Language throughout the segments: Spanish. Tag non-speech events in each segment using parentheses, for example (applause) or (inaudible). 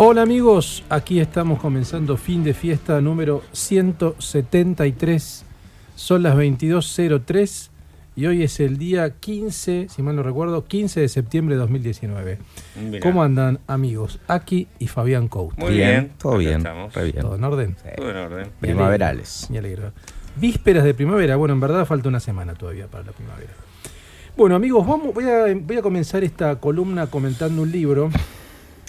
Hola amigos, aquí estamos comenzando fin de fiesta número 173. Son las 22.03 y hoy es el día 15, si mal no recuerdo, 15 de septiembre de 2019. Mirá. ¿Cómo andan amigos? Aquí y Fabián Couto. Muy bien, todo bien, bien. ¿Todo en orden? Todo en orden. Primaverales. Me alegro. Vísperas de primavera. Bueno, en verdad falta una semana todavía para la primavera. Bueno, amigos, vamos, voy, a, voy a comenzar esta columna comentando un libro.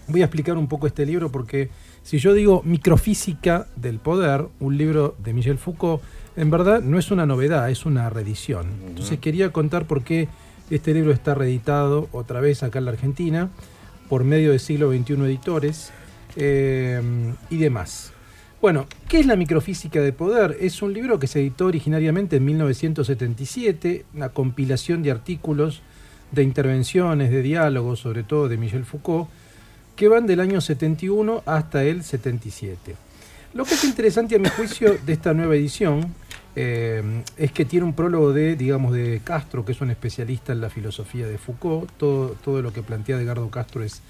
Voy a explicar un poco este libro porque si yo digo Microfísica del Poder, un libro de Michel Foucault, en verdad no es una novedad, es una reedición. Entonces quería contar por qué este libro está reeditado otra vez acá en la Argentina por medio de siglo XXI editores eh, y demás. Bueno, ¿qué es la microfísica del poder? Es un libro que se editó originariamente en 1977, una compilación de artículos, de intervenciones, de diálogos, sobre todo de Michel Foucault, que van del año 71 hasta el 77. Lo que es interesante a mi juicio de esta nueva edición eh, es que tiene un prólogo de, digamos, de Castro, que es un especialista en la filosofía de Foucault. Todo, todo lo que plantea Edgardo Castro es,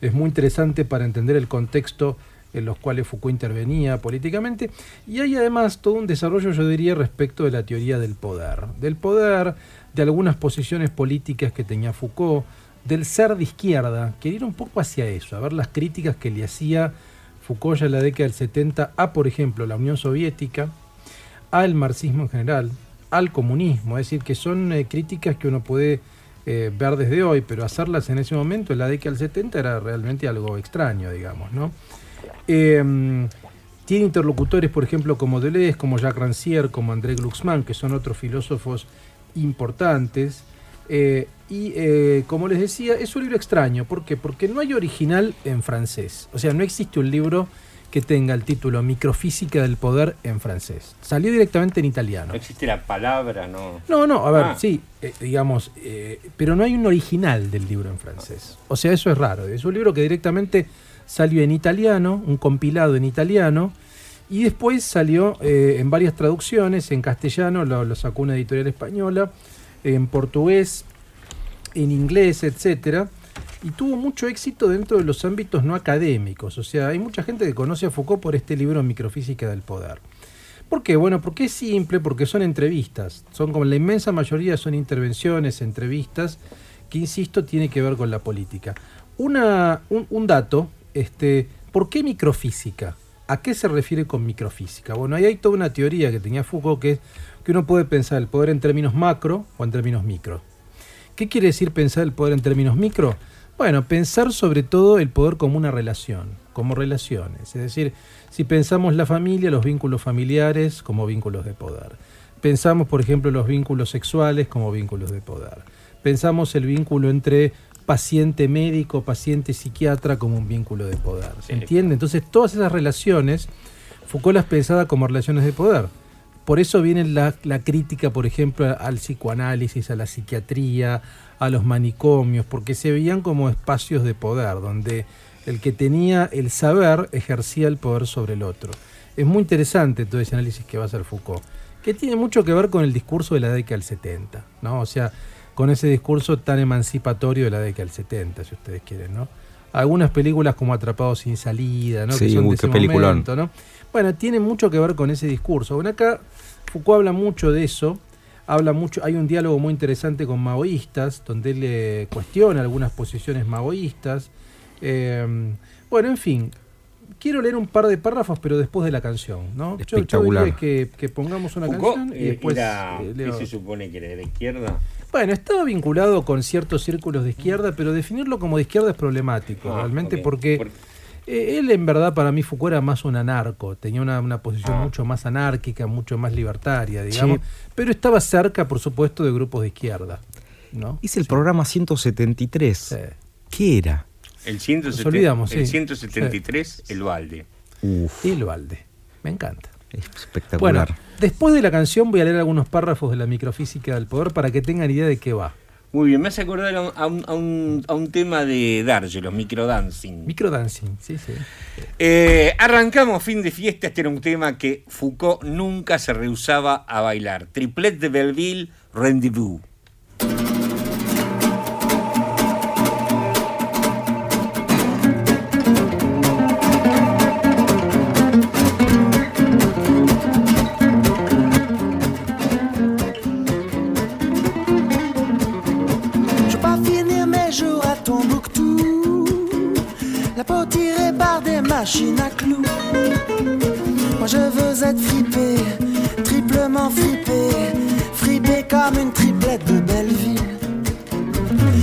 es muy interesante para entender el contexto en los cuales Foucault intervenía políticamente. Y hay además todo un desarrollo, yo diría, respecto de la teoría del poder. Del poder, de algunas posiciones políticas que tenía Foucault, del ser de izquierda, que ir un poco hacia eso, a ver las críticas que le hacía Foucault ya en la década del 70 a, por ejemplo, la Unión Soviética, al marxismo en general, al comunismo, es decir, que son eh, críticas que uno puede eh, ver desde hoy, pero hacerlas en ese momento, en la década del 70, era realmente algo extraño, digamos, ¿no? Eh, tiene interlocutores, por ejemplo, como Deleuze, como Jacques Rancière, como André Glucksmann, que son otros filósofos importantes. Eh, y eh, como les decía, es un libro extraño. ¿Por qué? Porque no hay original en francés. O sea, no existe un libro que tenga el título Microfísica del Poder en francés. Salió directamente en italiano. No existe la palabra, ¿no? No, no, a ver, Ah. sí, eh, digamos, eh, pero no hay un original del libro en francés. O sea, eso es raro. Es un libro que directamente salió en italiano, un compilado en italiano, y después salió eh, en varias traducciones, en castellano, lo, lo sacó una editorial española, en portugués, en inglés, etcétera, y tuvo mucho éxito dentro de los ámbitos no académicos. O sea, hay mucha gente que conoce a Foucault por este libro Microfísica del Poder. ¿Por qué? Bueno, porque es simple, porque son entrevistas. Son como la inmensa mayoría son intervenciones, entrevistas, que insisto, tiene que ver con la política. Una, un, dato, este, ¿por qué microfísica? ¿A qué se refiere con microfísica? Bueno, ahí hay toda una teoría que tenía Foucault que es que uno puede pensar el poder en términos macro o en términos micro. ¿Qué quiere decir pensar el poder en términos micro? Bueno, pensar sobre todo el poder como una relación, como relaciones. Es decir, si pensamos la familia, los vínculos familiares como vínculos de poder. Pensamos, por ejemplo, los vínculos sexuales como vínculos de poder. Pensamos el vínculo entre paciente médico, paciente psiquiatra como un vínculo de poder. ¿Se entiende? Entonces, todas esas relaciones, Foucault las pensaba como relaciones de poder. Por eso viene la, la crítica, por ejemplo, al psicoanálisis, a la psiquiatría, a los manicomios, porque se veían como espacios de poder, donde el que tenía el saber ejercía el poder sobre el otro. Es muy interesante todo ese análisis que va a hacer Foucault, que tiene mucho que ver con el discurso de la década del 70, ¿no? O sea, con ese discurso tan emancipatorio de la década del 70, si ustedes quieren, ¿no? Algunas películas como Atrapados sin salida, ¿no? Sí, que son de ese momento, ¿no? Bueno, tiene mucho que ver con ese discurso. Bueno, acá Foucault habla mucho de eso, habla mucho, hay un diálogo muy interesante con maoístas, donde él le cuestiona algunas posiciones maoístas. Eh, bueno, en fin, quiero leer un par de párrafos, pero después de la canción, ¿no? Yo- Yo, Espectacular. diría que, que pongamos una Foucault canción y eh, después era, eh, ¿qué se supone que era de la izquierda? Bueno, estaba vinculado con ciertos círculos de izquierda, pero definirlo como de izquierda es problemático, Ah, realmente, porque Por- eh, él en verdad para mí Foucault era más un anarco, tenía una, una posición Ah. mucho más anárquica, mucho más libertaria, digamos, Sí. pero estaba cerca, por supuesto, de grupos de izquierda. ¿no? Hice el programa 173. Sí. ¿Qué era? El, 170 olvidamos, el sí. 173, el balde. Uf, y Loalde. Me encanta. es Bueno, espectacular. después de la canción voy a leer algunos párrafos de la microfísica del poder para que tengan idea de qué va. Muy bien, me hace acordar a un, a un- a un- tema de Darge, los microdancing. Microdancing, sí, sí. Eh, arrancamos fin de fiesta, este era un tema que Foucault nunca se rehusaba a bailar. Triplet de Belleville, Rendezvous. Machines à clous. Moi je veux être fripé, triplement fripé Fripé comme une triplette de Belleville.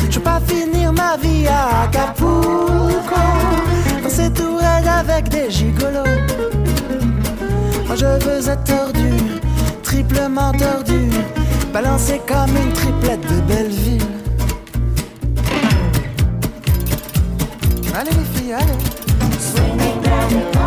Je veux pas finir ma vie à Acapulco Dans ces tourelles avec des gigolos. Moi je veux être tordu, triplement tordu Balancé comme une triplette de Belleville. Allez les filles, allez Thank you.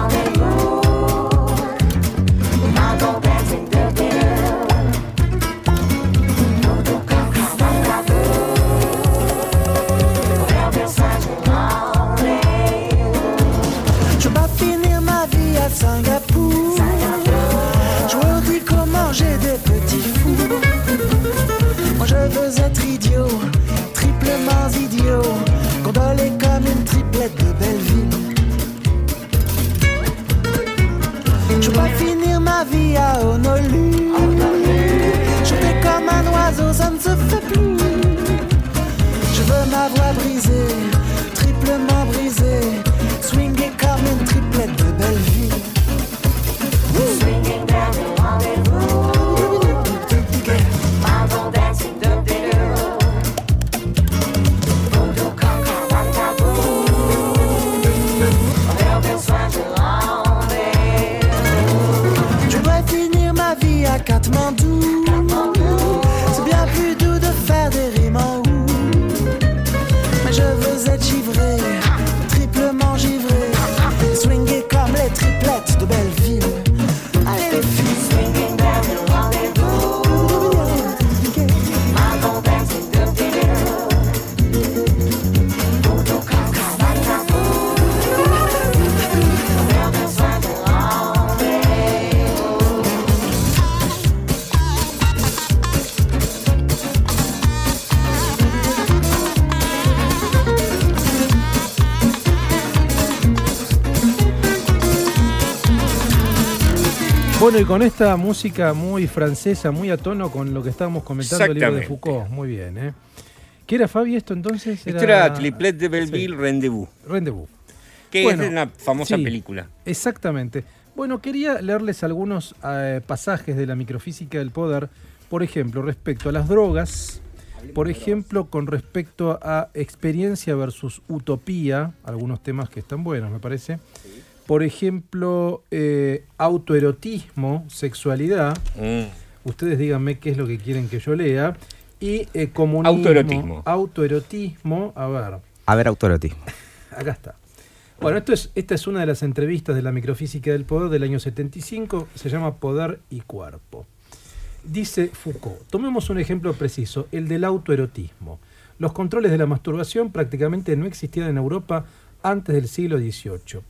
Bueno, y con esta música muy francesa, muy a tono con lo que estábamos comentando el libro de. Foucault. Muy bien, ¿eh? ¿Qué era Fabi esto entonces? Esto era Triplet de Belleville, Rendezvous. Rendezvous. Que Bueno, es una famosa sí. película. Exactamente. Bueno, quería leerles algunos eh, pasajes de la microfísica del poder, por ejemplo, respecto a las drogas, por ejemplo, con respecto a experiencia versus utopía, algunos temas que están buenos, me parece. Por ejemplo, eh, autoerotismo, sexualidad. Mm. Ustedes díganme qué es lo que quieren que yo lea. Y eh, comunismo. Autoerotismo. Autoerotismo. A ver. A ver, autoerotismo. Acá está. Bueno, esto es, esta es una de las entrevistas de la microfísica del poder del año 75, se llama Poder y Cuerpo. Dice Foucault, tomemos un ejemplo preciso, el del autoerotismo. Los controles de la masturbación prácticamente no existían en Europa antes del siglo XVIII.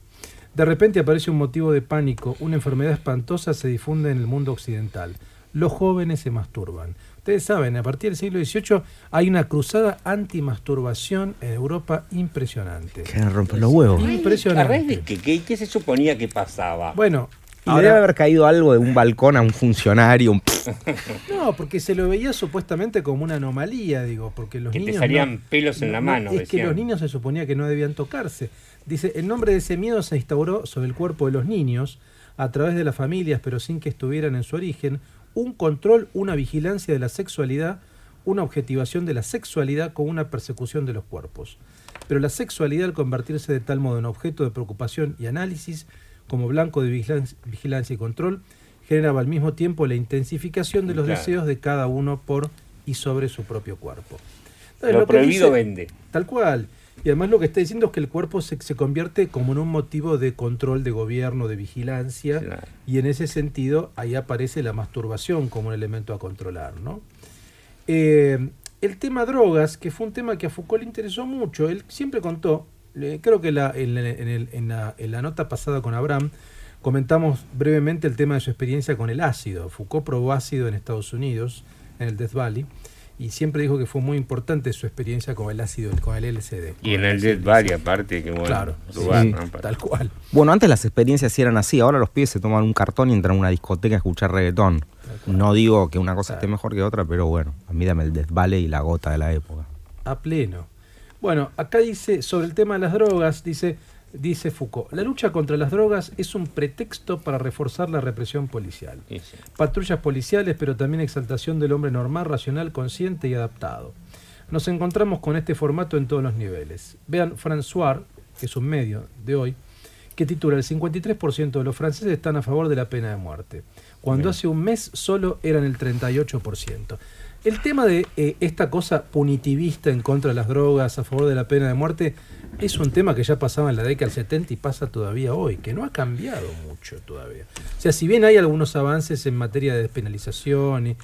De repente aparece un motivo de pánico, una enfermedad espantosa se difunde en el mundo occidental. Los jóvenes se masturban. Ustedes saben, a partir del siglo XVIII hay una cruzada antimasturbación en Europa impresionante. Que romper los huevos. ¿A Impresionante. raíz de qué? ¿Qué, qué se suponía que pasaba? Bueno, Y ahora- debe haber caído algo de un balcón a un funcionario. un (laughs) no, porque se lo veía supuestamente como una anomalía, digo, porque los Que te niños salían no- pelos en la no- mano, Es que los niños se suponía que no debían tocarse. Dice, el nombre de ese miedo se instauró sobre el cuerpo de los niños a través de las familias, pero sin que estuvieran en su origen, un control, una vigilancia de la sexualidad, una objetivación de la sexualidad con una persecución de los cuerpos. Pero la sexualidad, al convertirse de tal modo en objeto de preocupación y análisis, como blanco de vigilancia, y control, generaba al mismo tiempo la intensificación de los Claro. deseos de cada uno por y sobre su propio cuerpo. Entonces, lo prohibido dice- vende. Tal cual. Y además lo que está diciendo es que el cuerpo se, se convierte como en un motivo de control de gobierno, de vigilancia, Claro. y en ese sentido ahí aparece la masturbación como un elemento a controlar, ¿no? Eh, el tema drogas, que fue un tema que a Foucault le interesó mucho, él siempre contó, creo que la- en, la- en el- en la, en la nota pasada con Abraham comentamos brevemente el tema de su experiencia con el ácido. Foucault probó ácido en Estados Unidos, en el Death Valley, y siempre dijo que fue muy importante su experiencia con el ácido, con el LSD. Y en el Dead Valley, aparte, que bueno, Claro, lugar, sí. Tal cual. Bueno, antes las experiencias sí eran así, ahora los pibes se toman un cartón y entran a una discoteca a escuchar reggaetón. No digo que una cosa esté mejor que otra, pero bueno, a mí dame el Death Valley y la gota de la época. a pleno. Bueno, acá dice sobre el tema de las drogas, dice, dice Foucault, la lucha contra las drogas es un pretexto para reforzar la represión policial. Sí, sí. Patrullas policiales, pero también exaltación del hombre normal, racional, consciente y adaptado. Nos encontramos con este formato en todos los niveles. Vean François, que es un medio de hoy, que titula El 53% de los franceses están a favor de la pena de muerte, cuando hace un mes solo eran el 38%. El tema de eh, esta cosa punitivista en contra de las drogas, a favor de la pena de muerte, es un tema que ya pasaba en la década del 70 y pasa todavía hoy, que no ha cambiado mucho todavía. O sea, si bien hay algunos avances en materia de despenalización,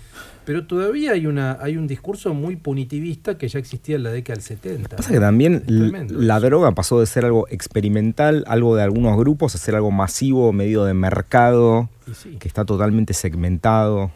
pero todavía hay, una, hay un discurso muy punitivista que ya existía en la década del 70. Pasa que también la eso. droga pasó de ser algo experimental, algo de algunos grupos, a ser algo masivo, medio de mercado, sí. que está totalmente segmentado.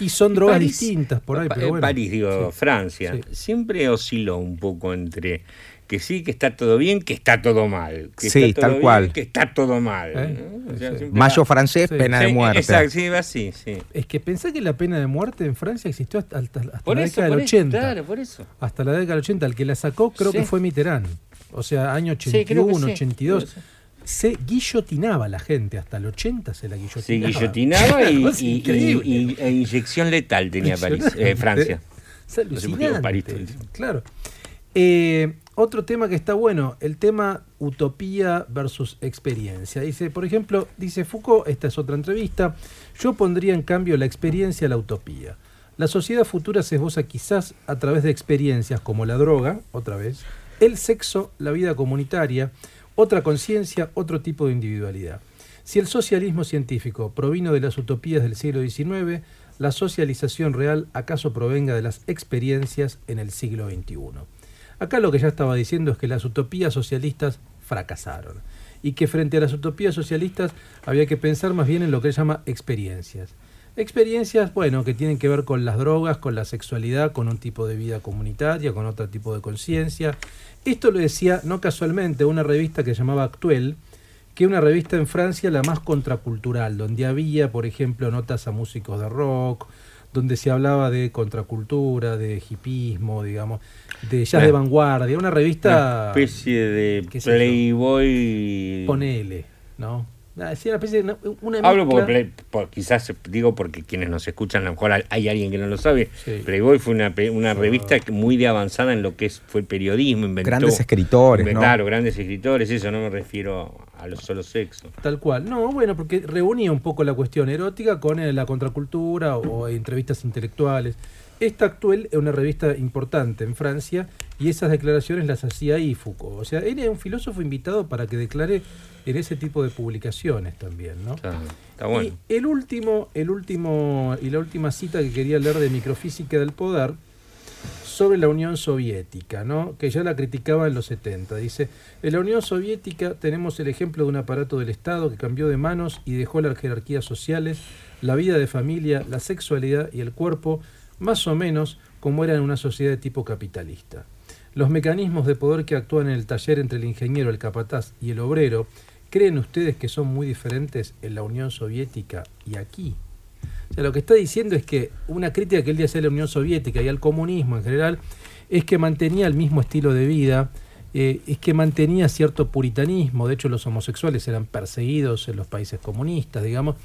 Y son drogas París- distintas por ahí, pero eh, bueno. París, digo, Sí. Francia, Sí. siempre osciló un poco entre que sí, que está todo bien, que está todo mal. Que Sí, está todo tal bien, cual. Que está todo mal. ¿Eh? ¿no? O sea, Sí. siempre Mayo va- francés, Sí. pena Sí, de muerte. Exacto, sí, va así, sí. Es que pensé que la pena de muerte en Francia existió hasta, hasta- hasta Por la eso, década por del eso, 80. claro, por eso. Hasta la década del 80. El que la sacó creo Sí. que fue Mitterrand. O sea, año Sí, creo 81, que sí. 82. Creo que Se guillotinaba la gente. Hasta el 80 se la guillotinaba. Se guillotinaba (laughs) y, e inyección letal tenía París, eh, Francia. (laughs) Es No alucinante. París. Claro. Eh, otro tema que está bueno, el tema utopía versus experiencia. Dice, por ejemplo, dice Foucault, esta es otra entrevista, yo pondría en cambio la experiencia a la utopía. La sociedad futura se esboza quizás a través de experiencias como la droga, otra vez, el sexo, la vida comunitaria, otra conciencia, otro tipo de individualidad. Si el socialismo científico provino de las utopías del siglo XIX, la socialización real acaso provenga de las experiencias en el siglo XXI. Acá lo que ya estaba diciendo es que las utopías socialistas fracasaron y que frente a las utopías socialistas había que pensar más bien en lo que él llama experiencias. Experiencias, bueno, que tienen que ver con las drogas, con la sexualidad, con un tipo de vida comunitaria, con otro tipo de conciencia. Esto lo decía, no casualmente, una revista que se llamaba Actuel, que una revista en Francia la más contracultural, donde había, por ejemplo, notas a músicos de rock, donde se hablaba de contracultura, de hipismo, digamos, de jazz de vanguardia, una revista... Una especie de. Playboy. Ponele, ¿no? Sí, una especie de... una- Una Hablo porque por- quizás digo porque quienes nos escuchan, a lo mejor hay- alguien que no lo sabe. Sí. Playboy fue una, una revista que muy de avanzada en lo que es, fue el periodismo, inventó. Grandes escritores, ¿no? Claro, grandes escritores, eso no me refiero a los solo sexo. Tal cual. No, bueno, porque reunía un poco la cuestión erótica con eh, la contracultura o, o entrevistas intelectuales. Esta actual es una revista importante en Francia y esas declaraciones las hacía ahí Foucault. O sea, él era un filósofo invitado para que declare en ese tipo de publicaciones también, ¿no? Está, está bueno. Y el último, el último y la última cita que quería leer de Microfísica del Poder sobre la Unión Soviética, ¿no? que ya la criticaba en los 70. Dice, en la Unión Soviética tenemos el ejemplo de un aparato del Estado que cambió de manos y dejó las jerarquías sociales, la vida de familia, la sexualidad y el cuerpo, más o menos como era en una sociedad de tipo capitalista. Los mecanismos de poder que actúan en el taller entre el ingeniero, el capataz y el obrero, ¿creen ustedes que son muy diferentes en la Unión Soviética y aquí? O sea, lo que está diciendo es que una crítica que él le hacía a la Unión Soviética y al comunismo en general es que mantenía el mismo estilo de vida, eh, es que mantenía cierto puritanismo, de hecho los homosexuales eran perseguidos en los países comunistas, digamos,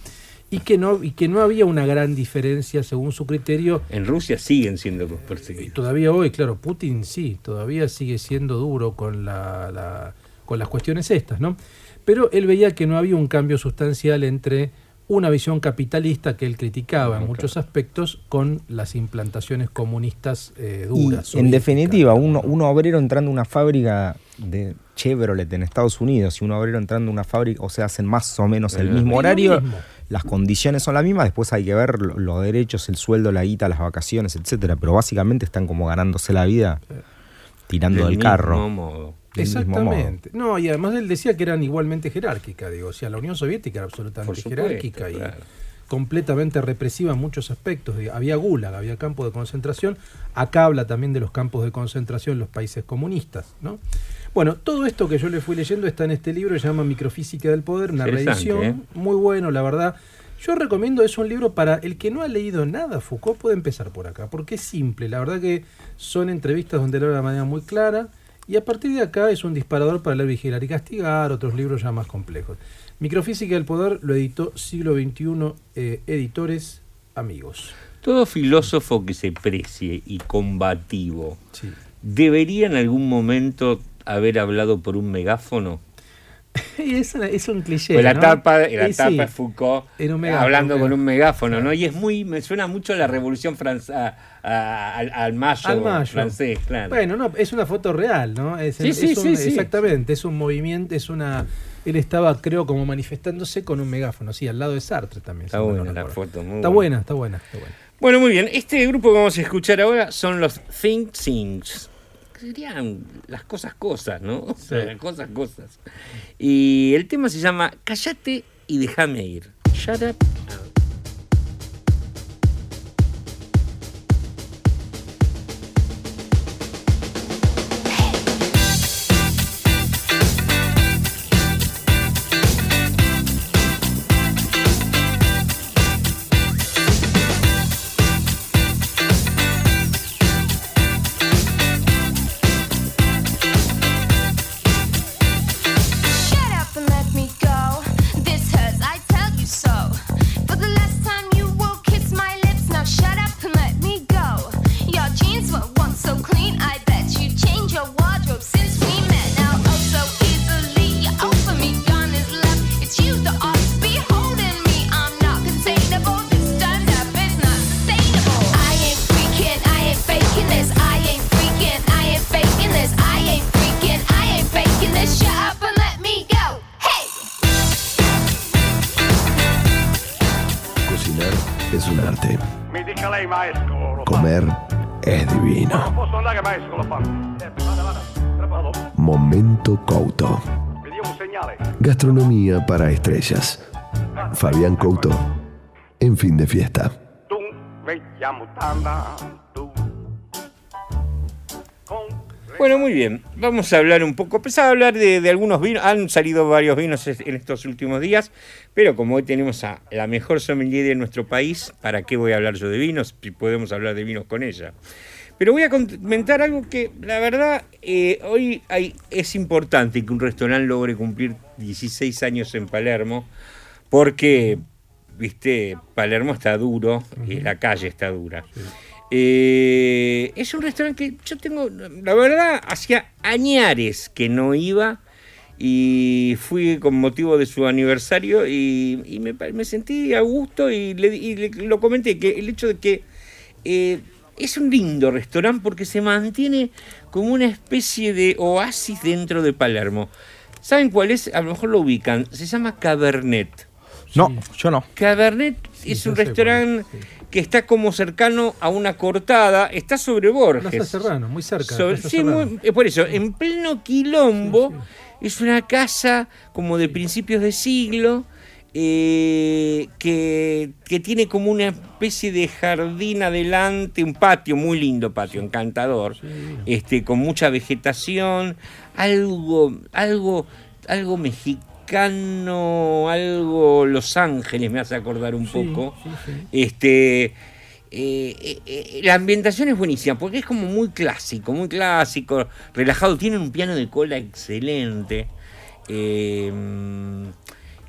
y que no, y que no había una gran diferencia según su criterio En Rusia siguen siendo y perseguidos. todavía hoy, claro, Putin sí, todavía sigue siendo duro con, la, la- con las cuestiones estas, ¿no? Pero él veía que no había un cambio sustancial entre una visión capitalista que él criticaba en muchos aspectos con las implantaciones comunistas eh, Y, duras. en definitiva, un, un obrero entrando a una fábrica de Chevrolet en Estados Unidos y un obrero entrando a una fábrica, o sea, hacen más o menos el Lo mismo mismo. horario, mismo. Las condiciones son las mismas, después hay que ver lo- los derechos, el sueldo, la guita, las vacaciones, etcétera, pero básicamente están como ganándose la vida tirando Del del mismo carro. modo. del mismo modo. Exactamente. No, y además él decía que eran igualmente jerárquicas, digo, o sea, la Unión Soviética era absolutamente supuesto, jerárquica y claro. completamente represiva en muchos aspectos. Había gulag, había campos de concentración. Acá habla también de los campos de concentración en los países comunistas, ¿no? Bueno, todo esto que yo le fui leyendo está en este libro, se llama Microfísica del Poder, una reedición, ¿eh? muy bueno, la verdad. Yo recomiendo, es un libro para el que no ha leído nada, Foucault puede empezar por acá, porque es simple, la verdad que son entrevistas donde lo habla de manera muy clara, y a partir de acá es un disparador para leer Vigilar y Castigar, otros libros ya más complejos. Microfísica del Poder lo editó Siglo XXI, eh, Editores Amigos. Todo filósofo que se precie y combativo Sí. debería en algún momento haber hablado por un megáfono. (laughs) Es, una- es un cliché. Pues la ¿no? tapa, la Y tapa es Foucault megáfono, hablando con un megáfono, ¿no? Y es muy, me suena mucho a la revolución francesa, al, al mayo, Al mayo. francés, claro. Bueno, no, es una foto real, ¿no? Es, Sí, es sí, un-. Exactamente, es un movimiento, es una... Él estaba, creo, como manifestándose con un megáfono, sí, al lado de Sartre también. Está no buena la foto, muy Está buena. buena, está buena, está buena. Bueno, muy bien. Este grupo que vamos a escuchar ahora son los Think Things. Serían las cosas cosas, ¿no? (laughs) O sea, las cosas cosas. Y el tema se llama Cállate y déjame ir. Shut up. Para estrellas. Fabián Couto. En fin de fiesta. Bueno, muy bien. Vamos a hablar un poco. Empezaba a hablar de, de algunos vinos. Han salido varios vinos en estos últimos días. Pero como hoy tenemos a la mejor sommelier de nuestro país, ¿para qué voy a hablar yo de vinos? Si podemos hablar de vinos con ella. Pero voy a comentar algo que, la verdad, eh, hoy hay, es importante que un restaurante logre cumplir 16 años en Palermo. Porque, viste, Palermo está duro y la calle está dura. Eh, es un restaurante que yo tengo, la verdad, hacía añares que no iba y fui con motivo de su aniversario y, y me, sentí a gusto y, le, y le- lo comenté, que el hecho de que eh, es un lindo restaurante porque se mantiene como una especie de oasis dentro de Palermo. ¿Saben cuál es? A lo mejor lo ubican. Se llama Cabernet. No, yo no. Cabernet Sí, es un restaurante sí. que está como cercano a una cortada, está sobre Borges. Plaza Serrano, muy cerca. de Sobre- Plaza sí, Serrano. muy- por eso, en pleno quilombo, Sí, es una casa como de principios de siglo, eh, que, que tiene como una especie de jardín adelante, un patio, muy lindo patio, encantador, este, con mucha vegetación, algo, algo, algo mexicano, algo Los Ángeles me hace acordar un Sí, poco. sí. Este, eh, eh, la ambientación es buenísima porque es como muy clásico, muy clásico, relajado. Tienen un piano de cola excelente.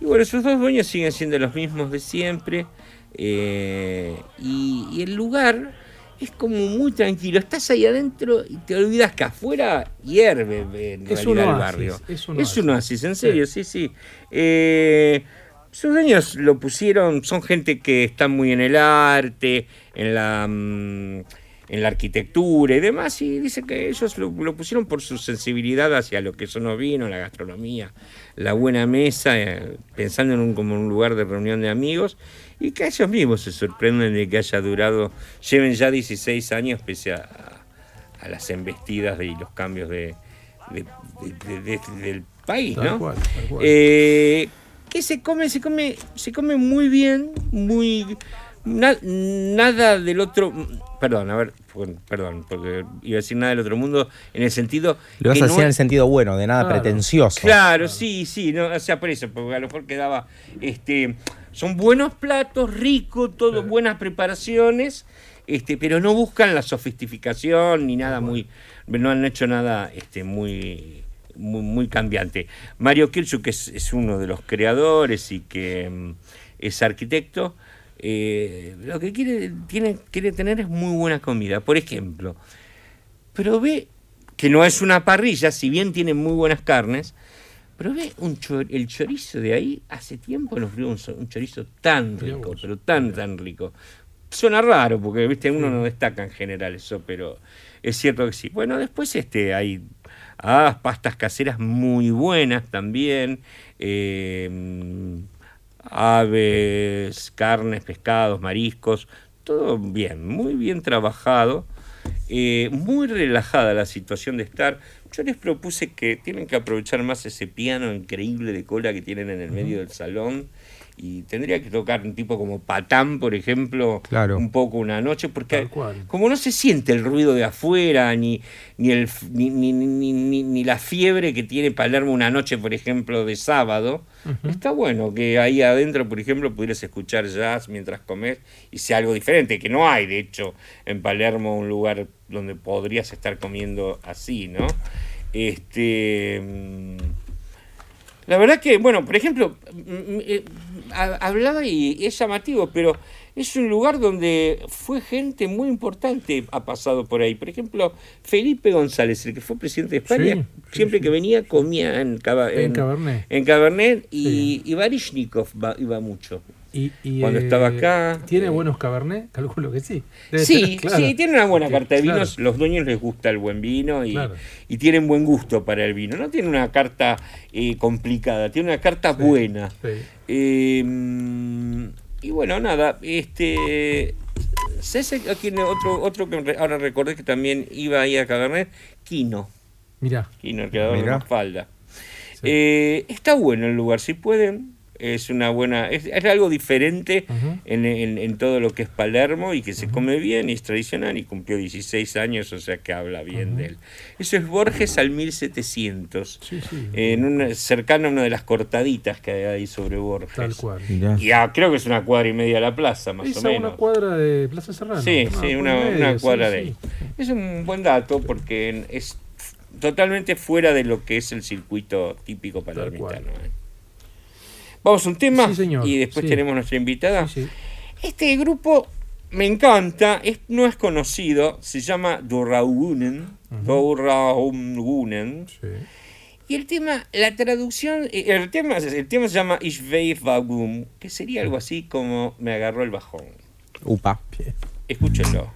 Y bueno, sus dos dueños siguen siendo los mismos de siempre. eh, y, y el lugar es como muy tranquilo. Estás ahí adentro y te olvidas que afuera hierve en Es realidad un el barrio. es un Es un oasis. en serio, sí, sí. Eh, Sus dueños lo pusieron, son gente que está muy en el arte, en la, mm, en la arquitectura y demás, y dice que ellos lo, lo pusieron por su sensibilidad hacia lo que son los vinos, la gastronomía, la buena mesa, eh, pensando en un, como un lugar de reunión de amigos, y que ellos mismos se sorprenden de que haya durado, lleven ya 16 años pese a, a las embestidas y los cambios de, de- de- de- de- del país, Tal ¿no? cual, tal cual. Eh, que se come, se come, se come muy bien, muy na- nada del otro, perdón, a ver, perdón, porque iba a decir nada del otro mundo en el sentido Lo vas que a no decir en el sentido bueno, de nada Claro. pretencioso. Claro, sí, sí, no, o sea, por eso, porque a lo mejor quedaba, este, son buenos platos, ricos, todo, buenas preparaciones, este, pero no buscan la sofisticación ni nada muy, no han hecho nada, este, muy, muy, muy cambiante. Mario Kirchhoff, que es, es uno de los creadores y que mm, es arquitecto, eh, lo que quiere, tiene, quiere tener es muy buena comida. Por ejemplo, pero ve que no es una parrilla, si bien tiene muy buenas carnes, pero ve un cho- el chorizo de ahí, hace tiempo no fui un, chorizo tan rico, pero tan, tan rico. Suena raro, porque viste, uno no destaca en general eso, pero es cierto que sí. Bueno, después este hay ah, pastas caseras muy buenas también. eh, aves, carnes, pescados, mariscos, todo bien, muy bien trabajado, eh, muy relajada la situación de estar. Yo les propuse que tienen que aprovechar más ese piano increíble de cola que tienen en el medio del salón y tendría que tocar un tipo como Patán, por ejemplo, Claro. un poco una noche, porque como no se siente el ruido de afuera, ni, ni, el, ni, ni, ni- ni- ni la fiebre que tiene Palermo una noche, por ejemplo, de sábado, está bueno que ahí adentro, por ejemplo, pudieras escuchar jazz mientras comes y sea algo diferente, que no hay, de hecho, en Palermo un lugar donde podrías estar comiendo así, ¿no? Este... mm, la verdad que, bueno, por ejemplo, mm, eh, ha- hablaba y es llamativo, pero es un lugar donde fue gente muy importante ha pasado por ahí. Por ejemplo, Felipe González, el que fue presidente de España, Sí, sí, siempre sí. que venía comía en, Caba- En Cabernet. en Cabernet y, y Baryshnikov va- iba mucho. Y, y, Cuando eh, estaba acá, ¿Tiene eh, buenos cabernet? (laughs) Calculo que sí. Debe Sí, tener, claro. sí, tiene una buena carta de claro. vinos. Los dueños les gusta el buen vino y, Claro. y tienen buen gusto para el vino. No tiene una carta eh, complicada, tiene una carta buena. Sí. Eh, y bueno, nada, este. ¿sabes a quién- otro, otro que ahora recordé que también iba ahí a Cabernet? Quino. Mirá, Quino, el creador de. Sí. Eh, está bueno el lugar, si pueden. Es una buena. Es, es algo diferente en, en- en todo lo que es Palermo y que se come bien y es tradicional y cumplió 16 años, o sea que habla bien de él. Eso es Borges al 1700. sí, sí. En una, cercano a una de las cortaditas que hay ahí sobre Borges. Tal cual. Mirá. Y ah, creo que es una cuadra y media a la plaza, más Es o menos. una cuadra de Plaza Serrano. Sí, Ah, sí, por una, medio, una sí, cuadra sí. de ahí. Es un buen dato porque es totalmente fuera de lo que es el circuito típico palermitano. Vamos a un tema Sí, señor, y después sí. tenemos nuestra invitada. Sí, sí. Este grupo me encanta, es- no es conocido, se llama Doraugunen, Doraugunen, Sí. y el tema, la traducción, eh, el tema, el tema se llama Ich weiß warum, que sería algo así como me agarró el bajón. Upa. Escúchenlo.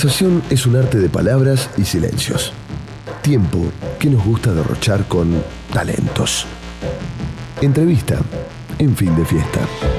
Conversación es un arte de palabras y silencios. Tiempo que nos gusta derrochar con talentos. Entrevista en fin de fiesta.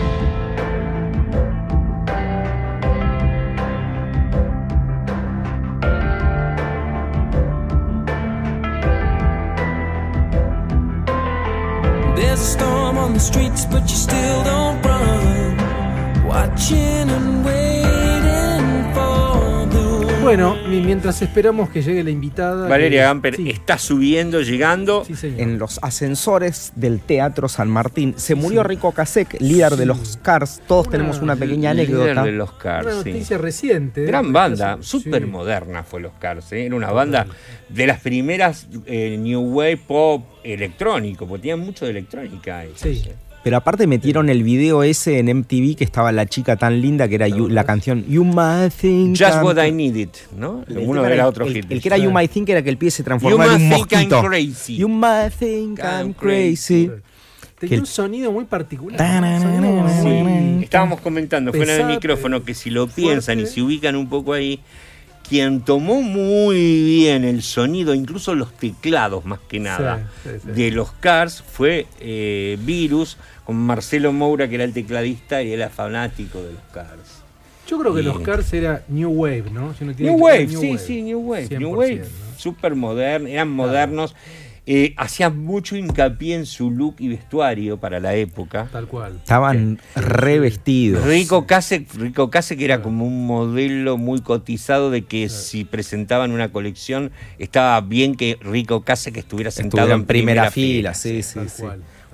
Mientras esperamos que llegue la invitada. Valeria que- Gamper sí, está subiendo, llegando. sí. En los ascensores del Teatro San Martín se murió Rico Casek, líder de los Cars. Todos Una- tenemos una pequeña Líder anécdota. de los Cars, Una sí. noticia reciente. ¿eh? Gran banda, Sí. súper moderna fue los Cars. ¿eh? Era una banda de las primeras eh, New Wave Pop electrónico, porque tenían mucho de electrónica. ellos, Sí. Pero aparte metieron el video ese en MTV que estaba la chica tan linda que era You- la canción You Might Think. Just I'm- What I Needed, ¿no? El Uno era otro el, hit. el que era You. Might Think era que el pie se You transformaba en un Might Think I'm mosquito. Crazy. You Might Think I'm crazy. crazy. Tenía un sonido muy particular. Sonido Sí, estábamos comentando fuera del micrófono que si lo piensan y se ubican un poco ahí, quien tomó muy bien el sonido, incluso los teclados más que nada, Sí, sí, sí. de los Cars fue eh, Virus, con Marcelo Moura, que era el tecladista y era fanático de los Cars. Yo creo que los Cars era New Wave, ¿no? Si uno tiene New Wave, New sí, Wave. sí, New Wave. 100%, New Wave, ¿no? súper moderno, eran modernos. Eh, hacían mucho hincapié en su look y vestuario para la época. Tal cual. Estaban revestidos. Rico Case, Rico Case que era como un modelo muy cotizado de que si presentaban una colección estaba bien que Rico Case que estuviera sentado en primera, fila, sí, sí, Tal sí.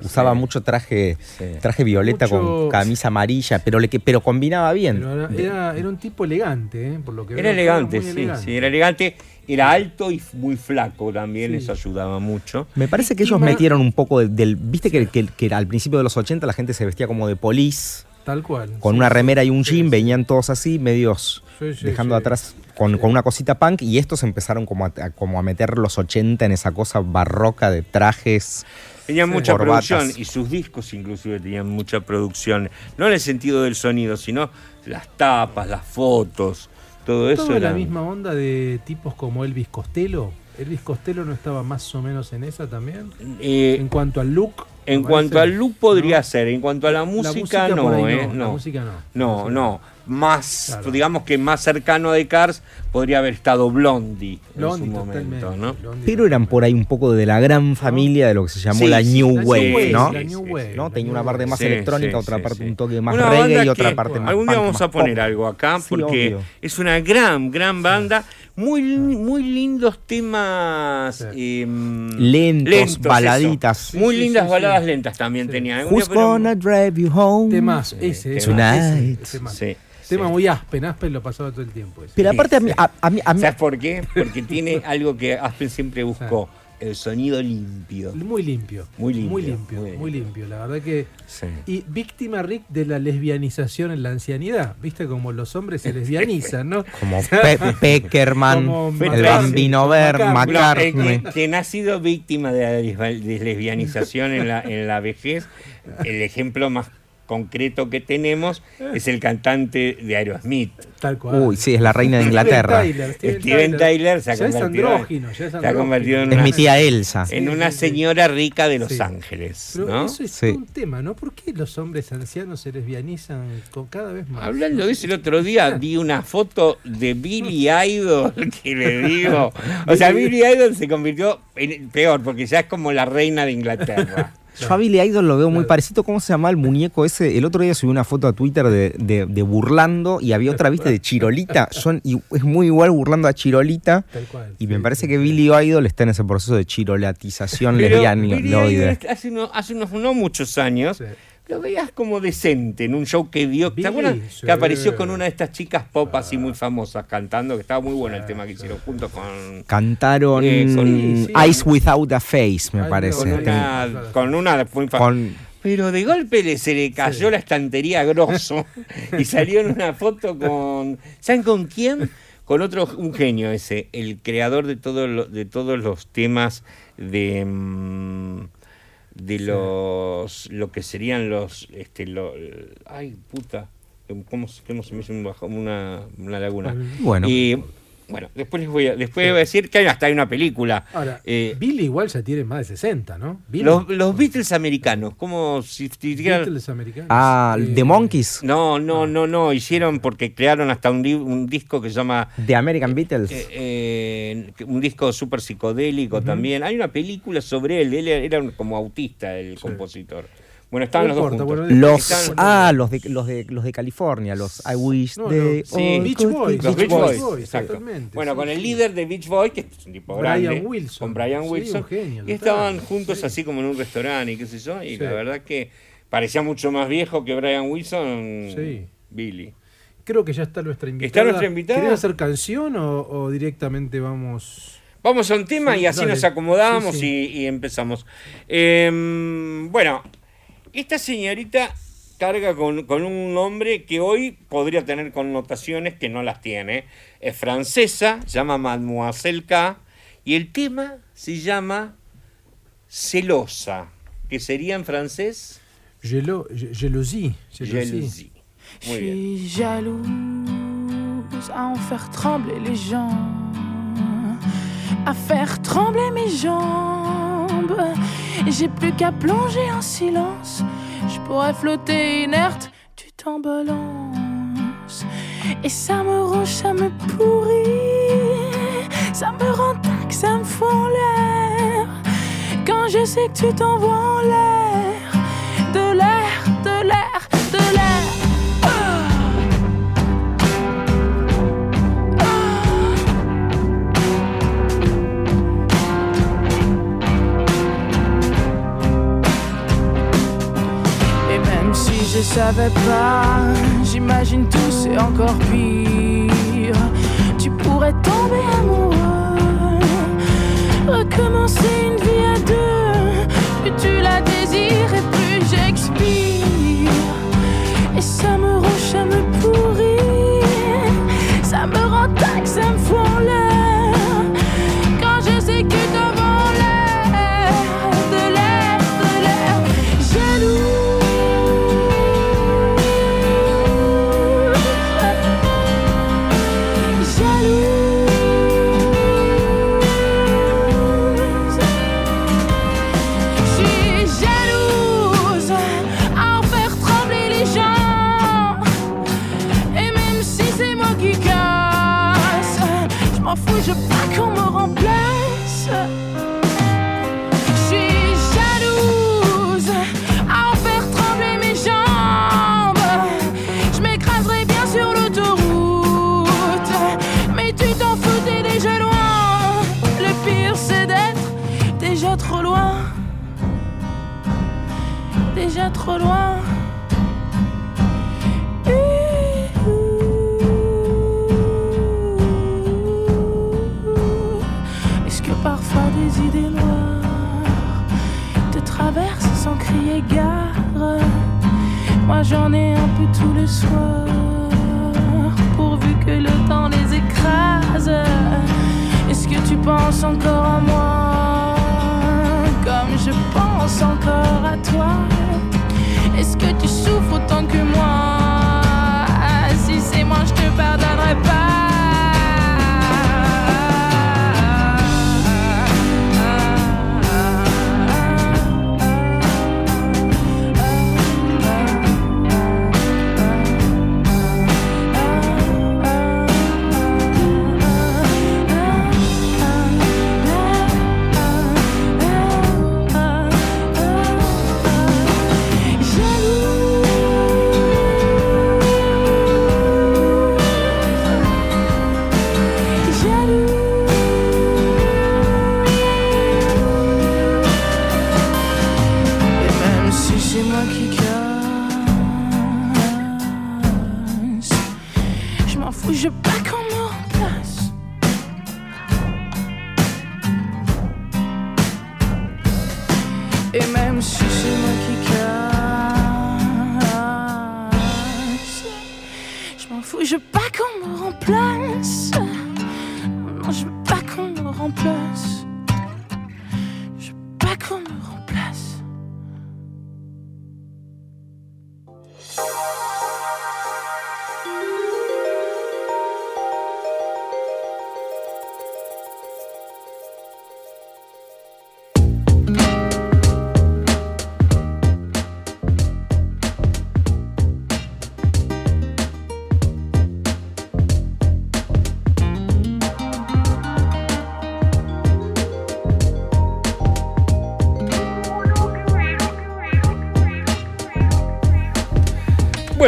Usaba mucho traje, Sí. traje violeta Mucho- con camisa amarilla, pero le que, pero combinaba bien. Pero era, era, era un tipo elegante, ¿eh? Por lo que Era veo, elegante, muy sí, elegante. sí, era elegante. Era alto y muy flaco también, Sí. eso ayudaba mucho. Me parece que Y ellos metieron un poco de- del. Viste que, que- que al principio de los 80 la gente se vestía como de polis, Tal cual. con sí, una sí. remera y un Sí, jean, sí. venían todos así, medios Sí, sí, dejando sí. atrás con, con una cosita punk, y estos empezaron como a, a- como a meter los 80 en esa cosa barroca de trajes. Tenían Sí. mucha Corbatas. producción y sus discos inclusive tenían mucha producción, no en el sentido del sonido, sino las tapas, las fotos, todo eso Todo en era la misma onda de tipos como Elvis Costello. Elvis Costello no estaba más o menos en esa también. Eh, En cuanto al look. en cuanto parece, al look podría ¿no? ser, en cuanto a la La música, por no, eh, La no. música no. No, La no. Más, Claro. digamos que más cercano a The Cars podría haber estado Blondie, Blondie, en su momento, ¿no? Blondie Pero eran por ahí un poco de la gran familia de lo que se llamó Sí, la sí, New la Wave, Wave, ¿no? la New Wave. ¿no? Tenía una parte más Sí, electrónica, sí, otra parte sí. un toque más Una reggae y otra que parte más Algún día punk, vamos a poner pop. algo acá porque obvio. es una gran, gran banda. Muy, muy lindos temas. Sí. em, Lentos, baladitas. Sí, Muy sí, lindas sí, baladas sí. lentas también Sí. tenían. Algún Who's gonna drive you home? Temas, ese, ese, Tonight. Sí, Tema sí. muy Aspen, Aspen lo pasaba todo el tiempo. ese. Pero aparte a mí, a, a mí, a mí- ¿Sabes por qué? Porque tiene (laughs) algo que Aspen siempre buscó, el sonido limpio. Muy limpio. Muy limpio, Muy limpio, muy muy limpio. limpio. La verdad que. Sí. Y víctima, Rick, de la lesbianización en la ancianidad. Viste como los hombres se lesbianizan, ¿no? (laughs) como Pe- (laughs) Peckerman, Como el McCartney, Bambino Ver, McCartney. McCartney. que, quien ha sido víctima de la lesbianización en la, en la vejez, el ejemplo más concreto que tenemos es el cantante de Aerosmith. Tal cual. Uy, sí, es la reina de Inglaterra. Steven Tyler, Steven Steven Tyler se ha convertido, andrógino, ya es se ha convertido en Es una, mi tía Elsa. en Sí, una sí, sí. señora rica de Los Sí. Ángeles. Pero ¿no? eso es Sí. un tema, ¿no? ¿Por qué los hombres ancianos se lesbianizan con cada vez más? Hablando de eso, el otro día vi una foto de Billy Idol, (laughs) que le (laughs) digo. O sea, Billy Idol se convirtió en peor, porque ya es como la reina de Inglaterra. (laughs) Yo a Billy Idol lo veo muy parecido. ¿Cómo se llama el muñeco ese? El otro día subí una foto a Twitter de, de- de burlando y había otra, viste, de Chirolita. Son, y es muy igual burlando a Chirolita. Tal cual. Y me parece que. Billy Idol está en ese proceso de chirolatización. Idol hace, uno- hace unos no muchos años. Lo veías como decente en un show que dio. ¿Te acuerdas? sí. Que apareció con una de estas chicas pop así muy famosas cantando, que estaba muy bueno el tema que hicieron juntos con. Cantaron Eh, con- Sí, sí. Eyes Without a Face, me Ay, parece. Con una, con una muy famosa. con- Pero de golpe se le cayó Sí. la estantería grosso (laughs) y salió en una foto con. ¿Saben con quién? Con otro, un genio ese, el creador de, todo lo- de todos los temas de. mm, de los. lo que serían los. Este, lo, ay, puta. ¿Cómo, se- cómo se me hizo un bajo- una, una laguna? Bueno. Y bueno, después les voy a, después voy a decir que hay hasta hay una película. Ahora, Eh, Billy igual ya tiene más de 60, ¿no? Billy. los, los Beatles americanos, como si tuvieran- Beatles americanos. Ah, Eh, The Monkeys, No, no, no, no. Hicieron porque crearon hasta un, disco que se llama. The American Beatles. eh, eh, un disco súper psicodélico también. Hay una película sobre él. Él era como autista, el compositor. Bueno, estaban No los dos importa, juntos. bueno, los Están- ah, los de los de los de California, los I wish No, they no, sí, Beach Boys, Los Beach Boys, Boys, exacto. Bueno, sí, con el sí. líder de Beach Boys, que es un tipo Brian grande, Wilson. con Brian Sí, Wilson, un genio, y estaban juntos Sí. así como en un restaurante y qué sé yo, y Sí. la verdad que parecía mucho más viejo que Brian Wilson, Sí. Billy. Creo que ya está nuestra invitada. ¿Está nuestra invitada? ¿Querés hacer canción o, o directamente vamos.? Vamos a un tema Sí, y así dale. nos acomodamos Sí, sí. Y, y empezamos. Em, bueno, esta señorita carga con, con un nombre que hoy podría tener connotaciones que no las tiene. Es francesa, se llama Mademoiselle K, y el tema se llama Celosa, que sería en francés Gelo, ge- Gelosie. Gelosie. Jalousie. Je Muy bien. suis jalouse à en faire trembler les gens, à faire trembler mes jambes. J'ai plus qu'à plonger en silence. Je pourrais flotter inerte, tu t'embalances. Et ça me ronge, ça me pourrit. Ça me rend tac, ça me en l'air. Quand je sais que tu t'envoies en l'air, je savais pas, j'imagine tout c'est encore pire. Tu pourrais tomber amoureux, recommencer une vie à deux.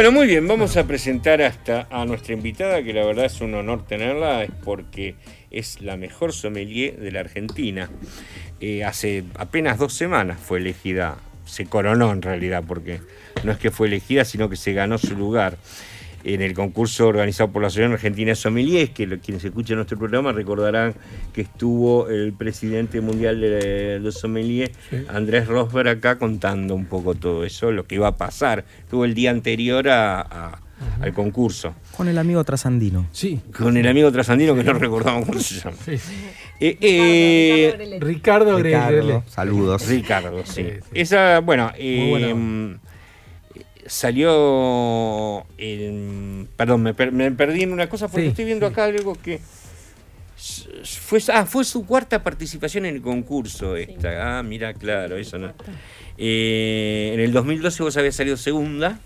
Bueno, muy bien, vamos a presentar hasta a nuestra invitada, que la verdad es un honor tenerla, es porque es la mejor sommelier de la Argentina. Eh, hace apenas dos semanas fue elegida, se coronó en realidad, porque no es que fue elegida, sino que se ganó su lugar en el concurso organizado por la Asociación Argentina de Sommeliers, que quienes escuchan nuestro programa recordarán que estuvo el presidente mundial de los sommeliers, Andrés Rosberg, acá contando un poco todo eso, lo que iba a pasar. Estuvo el día anterior a- a- al concurso. Con el amigo trasandino. Sí. Con el amigo trasandino que no recordamos cómo se llama. Sí, sí. Eh, eh, Ricardo Ricardo, Grelele. saludos. Ricardo, sí. Sí, sí. Esa, bueno, eh, mm, salió. perdón, me, per- me perdí en una cosa porque Sí, estoy viendo sí. acá algo que. Fue, ah, fue su cuarta participación en el concurso esta. Ah, mira, claro, eso no. Eh, en el 2012 vos habías salido segunda.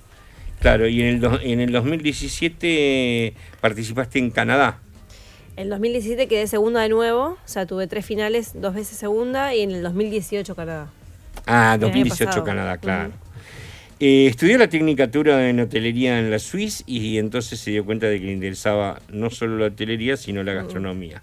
Claro, y en el, do- en el 2017 participaste en Canadá. En 2017 quedé segunda de nuevo, o sea, tuve tres finales, dos veces segunda, y en el 2018 Canadá. Ah, El año 2018 pasado. Canadá, claro. Eh, estudió la tecnicatura en hotelería en la Suiza y entonces se dio cuenta de que le interesaba no solo la hotelería, sino la gastronomía.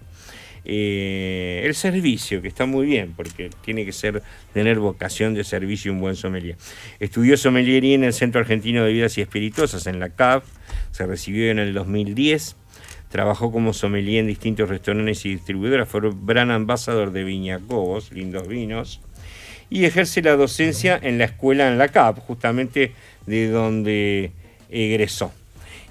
Eh, el servicio, que está muy bien, porque tiene que ser tener vocación de servicio y un buen sommelier. Estudió sommeliería en el Centro Argentino de Bebidas y Espirituosas, en la CAP, se recibió en el 2010, trabajó como sommelier en distintos restaurantes y distribuidoras, fue Brand Ambassador de Viña Cobos, lindos vinos, y ejerce la docencia en la escuela en la CAP, justamente de donde egresó.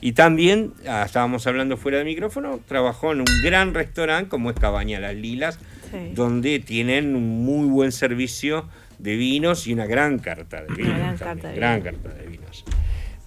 Y también, ah, estábamos hablando fuera de micrófono, trabajó en un gran restaurante como es Cabaña Las Lilas, Sí. donde tienen un muy buen servicio de vinos y una gran carta de vinos. gran también, carta de gran vinos. carta de vinos.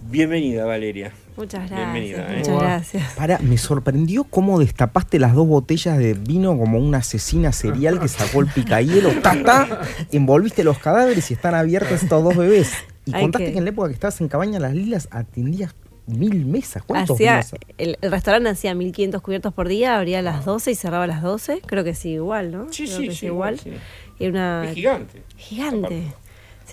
Bienvenida, Valeria. Muchas Bienvenida, gracias, ¿eh? muchas gracias. Para, me sorprendió cómo destapaste las dos botellas de vino como una asesina serial que sacó el picahielo. Ta, ta, envolviste los cadáveres y están abiertos estos dos bebés. Y Hay contaste que- que... en la época que estabas en Cabaña Las Lilas atendías mil mesas. ¿Cuántos Hacía, vinos? el, el restaurante hacía 1500 cubiertos por día, abría a las 12 y cerraba a las 12. Creo que sí, igual, ¿no? Sí, Creo sí, que sí, igual. sí. Y una Es gigante. gigante.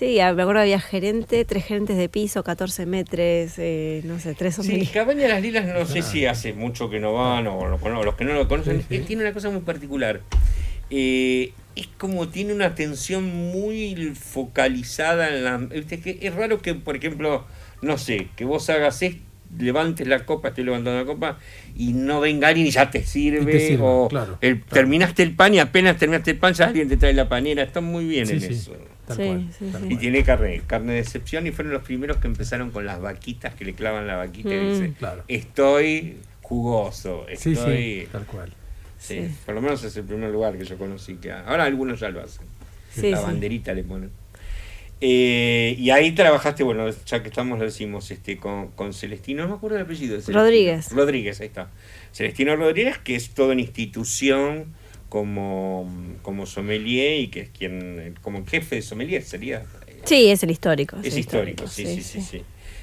Sí, a- me acuerdo había gerente, tres gerentes de piso, 14 metros, eh, no sé, tres Sí, sommeliers. Cabaña Las Lilas no sé si hace mucho que no van o los que no lo conocen. Sí, sí. eh, Tiene una cosa muy particular. Eh, es como tiene una atención muy focalizada en la... viste, que es raro que, por ejemplo, no sé, que vos hagas esto, levantes la copa, estoy levantando la copa, y no venga alguien y ya te sirve, Y te sirve, o claro, el- claro. terminaste el pan y apenas terminaste el pan ya alguien te trae la panera. Está muy bien Sí, en sí, eso. Tal Sí, cual, sí, tal sí. Y cual. tiene carne, carne de excepción y fueron los primeros que empezaron con las vaquitas, que le clavan la vaquita y Mm. dice, Claro. estoy jugoso, estoy... sí, tal cual. Sí, Sí. Por lo menos es el primer lugar que yo conocí. que Ahora algunos ya lo hacen. Sí, la sí. banderita le ponen. Eh, y ahí trabajaste, bueno, ya que estamos, lo decimos, este, con, con Celestino, no me acuerdo el apellido. de Celestino. Rodríguez. Rodríguez, ahí está. Celestino Rodríguez, que es toda una institución como, como sommelier y que es quien, como jefe de sommelier sería. Sí, es el histórico. Es histórico, sí, sí, sí, sí.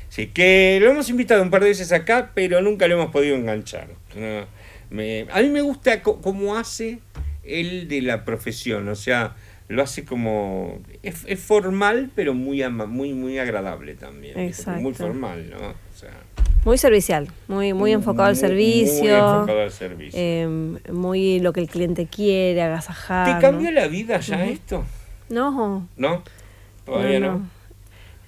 Sí, que lo hemos invitado un par de veces acá, pero nunca lo hemos podido enganchar. No, me- a mí me gusta cómo hace él de la profesión, o sea, lo hace como... Es, es formal, pero muy, ama- muy, muy agradable también. Porque Muy Exacto. formal, ¿no? Muy servicial, muy, muy enfocado al muy- Muy servicio. enfocado al servicio. eh, muy lo que el cliente quiere, agasajar. ¿Te cambió la vida ya esto? No, ¿No? Todavía no.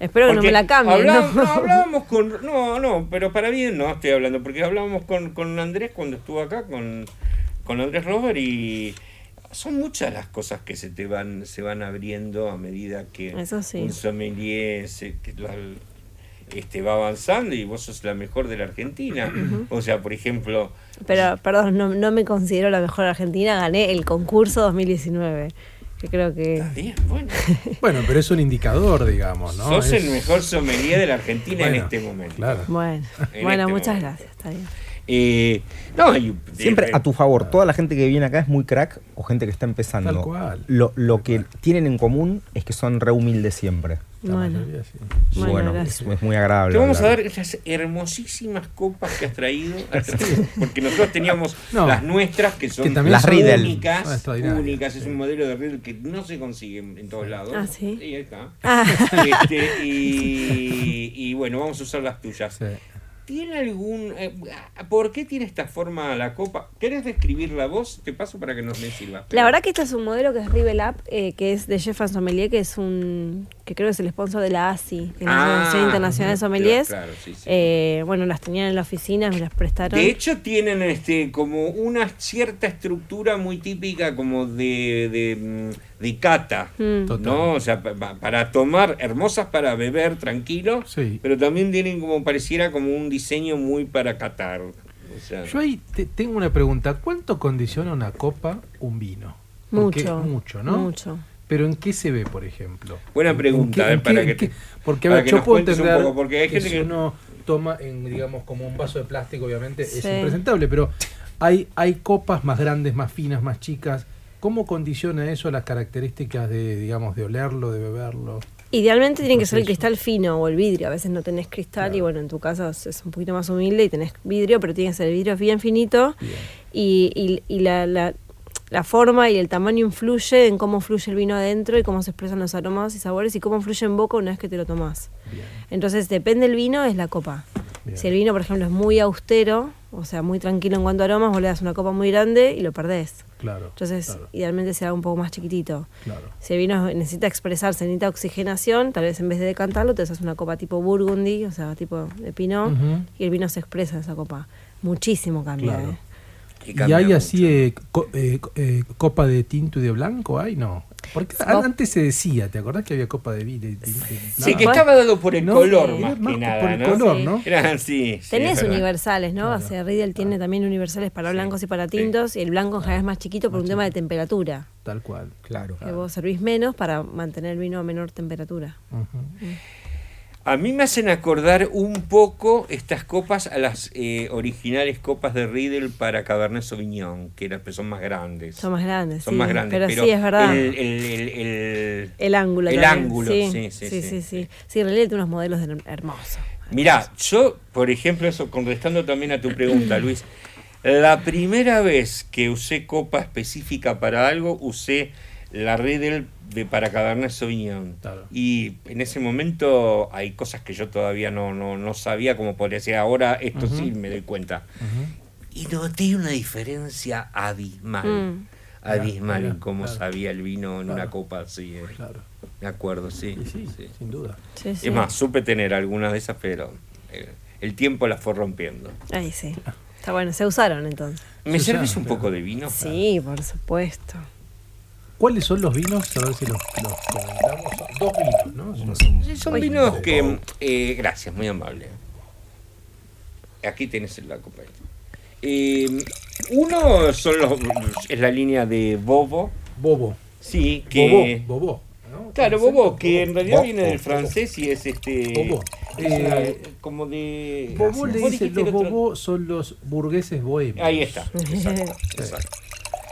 Espero que no me la cambie. hablábamos, ¿no? no, (laughs) hablábamos con. No, no, pero para bien no estoy hablando, porque hablábamos con, con Andrés cuando estuvo acá, con, con Andrés Robert, y son muchas las cosas que se te van, se van abriendo a medida que Eso sí. un sommelier se- que la- este, va avanzando y vos sos la mejor de la Argentina. O sea, por ejemplo, Pero, perdón, no, no me considero la mejor argentina, gané el concurso 2019. Que creo que. está bien, bueno, (laughs) Bueno, pero es un indicador, digamos, ¿no? sos Es- el mejor sommelier de la Argentina en este momento. Claro. Bueno, En bueno este muchas momento. gracias, está bien. Eh, no, y- Siempre eh, a tu favor, toda la gente que viene acá es muy crack o gente que está empezando. Tal cual. Lo, lo que tienen en común es que son re humildes siempre. Bueno, sí. Es, muy agradable. Te vamos a dar estas hermosísimas copas que has traído, (laughs) porque nosotros teníamos (laughs) No. las nuestras que son Que también Las son únicas, Ah, únicas, es un modelo de Riedel que no se consigue en todos lados. Ah, ¿sí? ahí está. Ah. Este, y, (laughs) y bueno, vamos a usar las tuyas. Sí. ¿Tiene algún... eh, ¿Por qué tiene esta forma la copa? ¿Querés describirla vos? Te paso para que nos me sirva. La verdad que este es un modelo que es Rivel Up, eh, que es de Jeff Sommelier, que es un que creo que es el sponsor de la ASI, que es la Ah, Asociación Internacional de Sommeliers. Claro, sí, sí. Eh, bueno, las tenían en la oficina, me las prestaron. De hecho, tienen este como una cierta estructura muy típica como de, de, de cata, Mm. Total. ¿no? O sea, pa- para tomar, hermosas para beber tranquilo, Sí. pero también tienen como pareciera como un diseño muy para catar. O sea, Yo ahí te- tengo una pregunta. ¿Cuánto condiciona una copa un vino? Porque- mucho. Mucho, ¿no? Mucho. Pero ¿en qué se ve, por ejemplo? Buena ¿En- en pregunta, qué- eh, para qué- que Porque a para ver, que yo puedo un entender poco, porque hay que gente si que- uno toma en, digamos, como un vaso de plástico, obviamente es impresentable, pero hay, hay copas más grandes, más finas, más chicas. ¿Cómo condiciona eso las características de, digamos, de olerlo, de beberlo? Idealmente tiene que ser el cristal fino o el vidrio. A veces no tenés cristal y bueno, en tu caso es es un poquito más humilde y tenés vidrio, pero tiene que ser el vidrio bien finito Bien. y, y- y la, la- la forma y el tamaño influye en cómo fluye el vino adentro y cómo se expresan los aromas y sabores y cómo fluye en boca una vez que te lo tomás. Bien. Entonces, depende del vino, es la copa. Bien. Si el vino, por ejemplo, es muy austero, o sea, muy tranquilo en cuanto a aromas, vos le das una copa muy grande y lo perdés. Claro. Entonces, claro, idealmente se da un poco más chiquitito. claro. Si el vino necesita expresarse, necesita oxigenación, tal vez en vez de decantarlo, te haces una copa tipo Burgundy, o sea, tipo de Pinot, y el vino se expresa en esa copa. Muchísimo cambia, Claro. ¿eh? ¿Y cambia hay mucho. así eh, co- eh, co- eh, copa de tinto y de blanco? ¿Hay? No. Porque antes se decía, ¿te acordás que había copa de vino? y Sí, que estaba dado por el No, color más más que por nada, el ¿no? color, Sí. ¿no? Era, sí, Tenés universales, ¿no? Claro, O sea, Riedel tiene también universales para blancos y para Sí. tintos, y el blanco en general es más chiquito por un tema de temperatura. Tal cual. Claro. Que vos servís menos para mantener el vino a menor temperatura. Ujú. A mí me hacen acordar un poco estas copas a las eh, originales copas de Riedel para Cabernet Sauvignon, que eran, son más grandes. Son más grandes, Son sí. más grandes, pero, sí, es verdad. El, el- el- el- ángulo. El también. ángulo, sí, sí, sí, sí. sí. Sí, sí. Unos modelos de- hermosos. Mirá, yo, por ejemplo, eso, contestando también a tu pregunta, Luis, la primera vez que usé copa específica para algo, usé la Riedel de para Cabernet Sauvignon. Claro. Y en ese momento hay cosas que yo todavía no, no, no sabía cómo podría ser. Ahora esto sí me doy cuenta. Y noté una diferencia abismal. Mm. Abismal en cómo claro. sabía el vino en una copa así. eh. Claro. Me acuerdo, sí. Sí, sí. sin duda. Sí, sí. Es más, supe tener algunas de esas, pero eh, el tiempo las fue rompiendo. Ahí sí. Está bueno, se usaron entonces. ¿Me servís un poco de vino? Sí, por supuesto. ¿Cuáles son los vinos? A ver si los, los comentamos. Dos vinos, ¿no? Son- Sí, son Uy. vinos que... eh, gracias, muy amable. Aquí tenés la copa. Eh, uno son los, es la línea de Bobo. Bobo. Sí, que... Bobo. Bobo. ¿no? Claro, ¿Cómo se Bobo, que en realidad Bobo. viene del francés y es este... Bobo. es una- Eh, como de... Bobo le dicen, los Bobo son los burgueses bohemios. Ahí está, exacto, (laughs) exacto.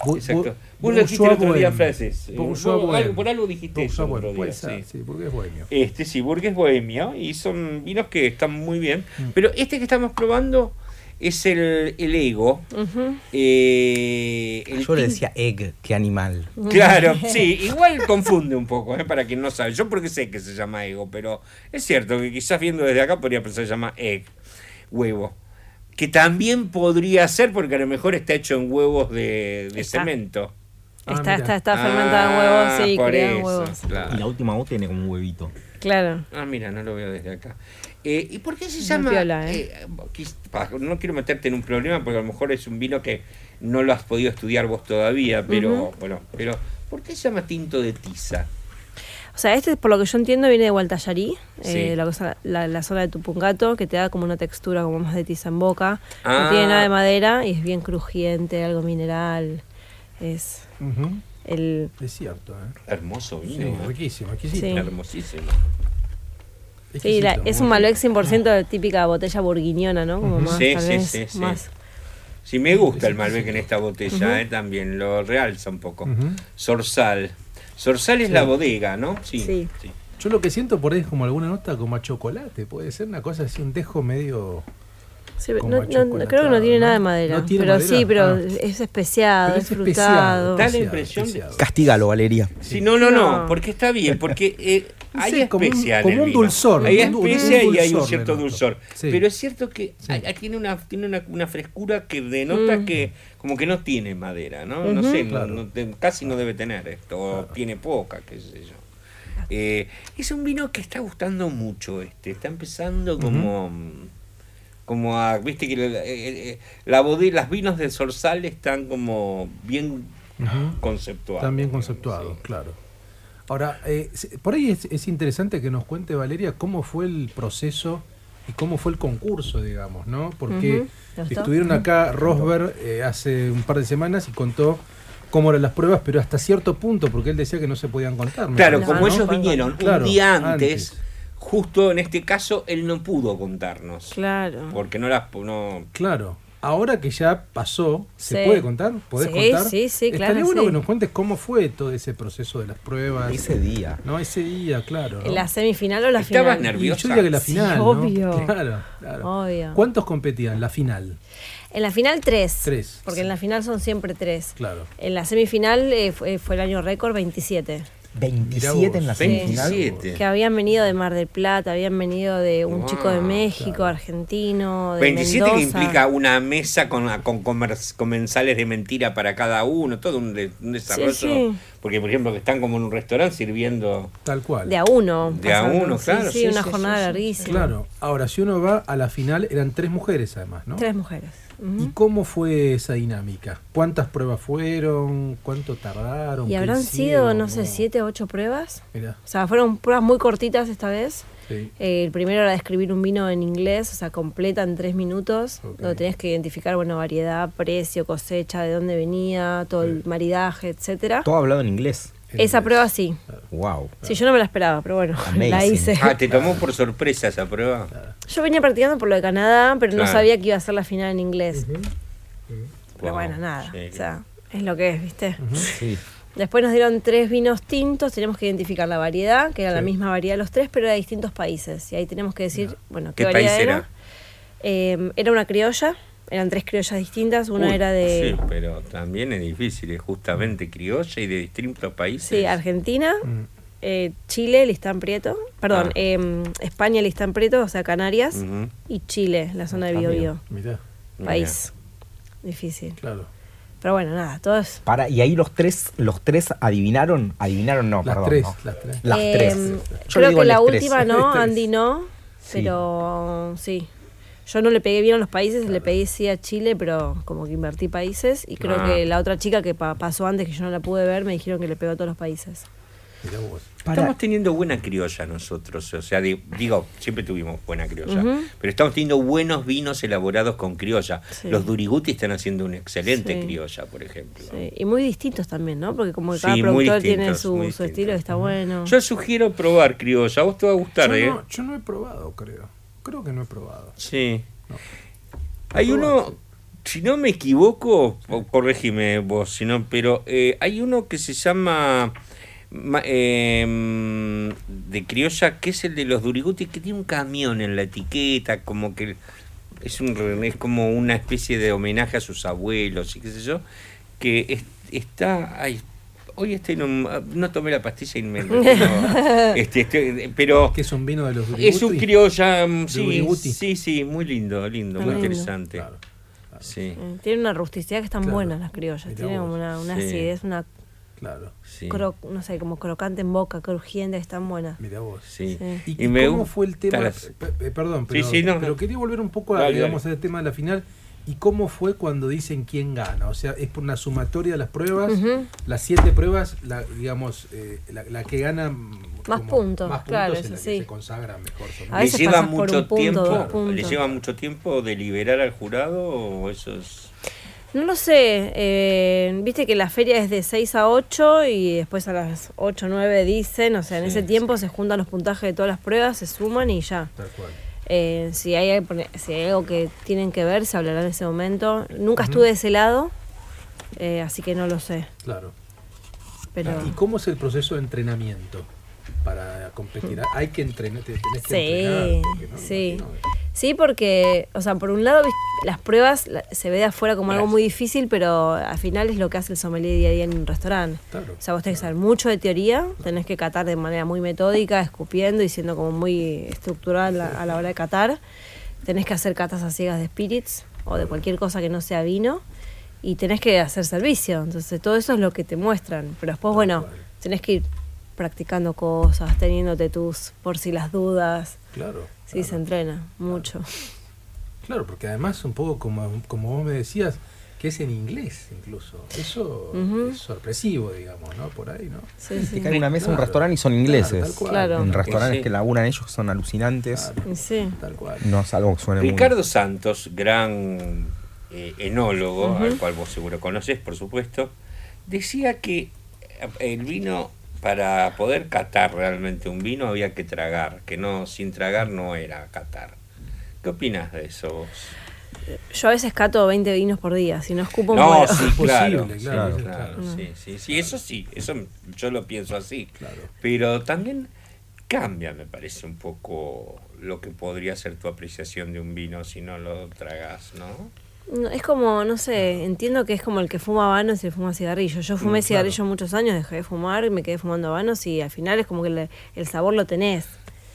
Bu- Exacto. Vos lo dijiste el otro día en bohemio. francés. Bourgeois vos bohemio. algo- por algo dijiste eso Bourgeois el otro bohemio, puede día, ser, sí. sí, burgués bohemio. Este sí, Burgues Bohemia y son vinos que están muy bien. Mm. Pero este que estamos probando es el, el Ego. Eh, el Yo le decía egg, qué animal. Claro, (laughs) sí, igual confunde un poco, ¿eh? para quien no sabe. Yo porque sé que se llama Ego, pero es cierto que quizás viendo desde acá podría pensar que se llama Egg, huevo. Que también podría ser porque a lo mejor está hecho en huevos de, de Está. cemento. Ah, está, está, está fermentada en Ah, huevos, sí, por criada en eso, huevos. claro. Y la última voz tiene como un huevito. Claro. Ah, mira, no lo veo desde acá. Eh, ¿Y por qué se Muy llama? piola, ¿eh? eh, no quiero meterte en un problema porque a lo mejor es un vino que no lo has podido estudiar vos todavía, pero bueno, pero ¿por qué se llama tinto de tiza? O sea, este, por lo que yo entiendo, viene de Gualtallarí, Sí. eh, la, cosa, la, la zona de Tupungato, que te da como una textura como más de tiza en boca. Ah. No tiene nada de madera y es bien crujiente, algo mineral. Es el... Es cierto, ¿eh? Hermoso Sí, vino. ¿eh? riquísimo, exquisito. Sí. Hermosísimo. Sí, la- exquisito, es un Malbec rico. 100% de típica botella burguiñona, ¿no? Como más, Sí, tal sí, vez, sí, sí. más Sí, me gusta el Malbec en esta botella, eh, también lo realza un poco. Sorsal. Sorsal es Sí. la bodega, ¿no? Sí. Sí. sí. Yo lo que siento por ahí es como alguna nota como a chocolate, puede ser una cosa así, un dejo medio... Sí, pero Como no- creo que no tiene nada de madera. ¿No tiene pero madera? sí, pero Ah. es especiado, Pero es es frutado. especiado, Da la impresión especiado. Castígalo, Valeria. Sí, no, no, no, No. porque está bien, porque eh, (laughs) hay como un- especia en como el un dulzor, Hay especia y hay un cierto dulzor. Sí. Pero es cierto que Sí. hay- tiene, una, tiene una, una frescura que denota Mm. que como que no tiene madera, ¿no? No sé, Claro. casi no debe tener esto, o tiene poca, qué sé yo. Eh, es un vino que está gustando mucho este, está empezando como... Como a, viste que la, eh, eh, la bodega, las vinos de Sorsal están como bien Ujú. conceptuados. Están bien conceptuados, sí. claro. Ahora, eh, por ahí es, es interesante que nos cuente Valeria cómo fue el proceso y cómo fue el concurso, digamos, ¿no? Porque estuvieron acá Rosberg eh, hace un par de semanas y contó cómo eran las pruebas, pero hasta cierto punto, porque él decía que no se podían contar. Claro, parece, como ¿no? ellos vinieron Claro, un día antes, antes. Justo en este caso él no pudo contarnos. Claro. Porque no las no Claro. Ahora que ya pasó, ¿se Sí. puede contar? ¿Podés Sí, contar? sí, sí, Estaría claro, bueno sí. que nos cuentes cómo fue todo ese proceso de las pruebas. Ese día. No, ese día, claro. ¿no? ¿En la semifinal o la Estabas final? Y yo diría que la Sí, final, ¿no? obvio. Claro, claro. Obvio. ¿Cuántos competían? La final. En la final tres. Tres. Porque en la final son siempre tres. Claro. En la semifinal eh, fue, fue el año récord 27. 27 en la semifinal. 27. Que habían venido de Mar del Plata, habían venido de un Wow, chico de México, argentino, de 27 que Mendoza. implica una mesa con, con comensales de mentira para cada uno, todo un, de- un desarrollo. sí. Porque, por ejemplo, que están como en un restaurante sirviendo. Tal cual. De a uno. De a uno, Sí, claro, Sí, sí, una sí, jornada sí, sí, larguísima. Claro. Ahora, si uno va a la final, eran tres mujeres además, ¿no? Tres mujeres. ¿Y cómo fue esa dinámica? ¿Cuántas pruebas fueron? ¿Cuánto tardaron? Y ¿Qué habrán sido, no sé, siete o ocho pruebas. Mirá, O sea, fueron pruebas muy cortitas esta vez. sí. Eh, el primero era describir un vino en inglés, o sea, completa en tres minutos, Ok. donde tenías que identificar, bueno, variedad, precio, cosecha, de dónde venía, todo el maridaje, etcétera. Todo hablado en inglés. Esa inglés. prueba sí. Wow. Sí, yo no me la esperaba, pero bueno, la hice. Ah, ¿te tomó por sorpresa esa prueba? Yo venía practicando por lo de Canadá, pero no sabía que iba a ser la final en inglés. Pero Wow, bueno, nada. sí, o sea, es lo que es, ¿viste? Sí. Después nos dieron tres vinos tintos, teníamos que identificar la variedad, que era la misma variedad de los tres, pero era de distintos países. Y ahí tenemos que decir, bueno, qué, ¿Qué variedad país era. era? Eh, era una criolla, eran tres criollas distintas, una Uy, era de Sí, pero también es difícil, es justamente criolla y de distintos países. sí, Argentina, Mm. eh, Chile, Listán Prieto, perdón, Ah. eh, España, Listán Prieto, o sea, Canarias, y Chile, la zona de Ah, Biobío. Mirá, País. Difícil. claro. Pero bueno, nada, todo es... Para, y ahí los tres, los tres adivinaron, adivinaron no, Las perdón. tres, no. las tres. Las Eh, tres. Yo creo que la tres. última no. (laughs) Andy no, Sí. pero sí. Yo no le pegué bien a los países, le pegué sí a Chile, pero como que invertí países. Y creo Ah. que la otra chica que pa- pasó antes, que yo no la pude ver, me dijeron que le pegó a todos los países. Vos. Estamos teniendo buena criolla nosotros, o sea, di- digo, siempre tuvimos buena criolla, pero estamos teniendo buenos vinos elaborados con criolla. Sí. Los Duriguti están haciendo una excelente Sí. criolla, por ejemplo. Sí, Y muy distintos también, ¿no? Porque como que cada productor tiene su, su estilo está bueno. Yo sugiero probar criolla, a vos te va a gustar, Yo ¿eh? no, yo no he probado, creo. Creo que no he probado. Sí. No. Hay uno, sí. si no me equivoco, o corregime vos, si no, pero eh, hay uno que se llama ma- eh, de criolla, que es el de los Duriguti, que tiene un camión en la etiqueta, como que es un es como una especie de homenaje a sus abuelos y qué sé yo, que es- está, ay, hoy estoy no, no tomé la pastilla y me (laughs) no, este, este, pero Que es un vino de los es un criolla, mm, sí, sí, sí, muy lindo, lindo, Está muy lindo. interesante. Claro. Sí, Eh, Tiene una rusticidad que están Claro. buenas las criollas. Tiene una, una Sí. acidez, una Claro. sí. cro- no sé, como crocante en boca, crujiente, que están buenas. Mira vos. sí. Sí. ¿Y, Y y me cómo fue el tema? las- perdón, pero, Sí, sí, no, pero no. quería volver un poco a, digamos, al tema de la final. ¿Y cómo fue cuando dicen quién gana? O sea, es por una sumatoria de las pruebas. Las siete pruebas, la, digamos, eh, la, la que gana mm, Más puntos, más claro, puntos es eso la que se consagra mejor. A ¿Le lleva mucho punto, tiempo? dos ¿Le puntos. lleva mucho tiempo deliberar al jurado o eso es No lo sé, eh, viste que la feria es de 6 a 8 y después a las 8 o 9 dicen, o sea, en Sí, ese tiempo se juntan los puntajes de todas las pruebas, se suman y ya. Tal cual. Eh, si, hay, si hay algo que tienen que ver, se hablará en ese momento. Nunca estuve de ese lado, eh, así que no lo sé. Claro. Pero ¿Y cómo es el proceso de entrenamiento para competir? Hay que entrenar, te tenés que Sí, entrenar. porque no, me sí. que- Sí, porque, o sea, por un lado, las pruebas se ve de afuera como algo muy difícil, pero al final es lo que hace el sommelier día a día en un restaurante. Claro. O sea, vos tenés que saber mucho de teoría, tenés que catar de manera muy metódica, escupiendo y siendo como muy estructural a, a la hora de catar. Tenés que hacer catas a ciegas de spirits o de cualquier cosa que no sea vino. Y tenés que hacer servicio. Entonces, todo eso es lo que te muestran. Pero después, bueno, tenés que ir practicando cosas, teniéndote tus por si las dudas. Claro. Sí, se entrena mucho. Claro, porque además un poco como, como vos me decías, que es en inglés incluso. Eso es sorpresivo, digamos, ¿no? Por ahí, ¿no? Sí, Te sí. cae en una mesa en un Claro. restaurante y son Claro, ingleses. tal cual. Claro. En Sí. restaurantes que laburan ellos son alucinantes. Claro, Sí. tal cual. No es algo que suene muy- Ricardo Santos, gran eh, enólogo, al cual vos seguro conoces, por supuesto, decía que eh, el vino, para poder catar realmente un vino, había que tragar, que no sin tragar no era catar. ¿Qué opinas de eso vos? Yo a veces cato 20 vinos por día, si no escupo No, muero. sí, claro, claro, claro, sí, claro, claro. sí, sí, sí, eso sí, eso yo lo pienso así. Claro. Pero también cambia, me parece, un poco lo que podría ser tu apreciación de un vino si no lo tragas, ¿no? No, es como, no sé, entiendo que es como el que fuma habanos y el fuma cigarrillo. Yo fumé Mm, cigarrillo claro. muchos años, dejé de fumar y me quedé fumando habanos y al final es como que le- el sabor lo tenés.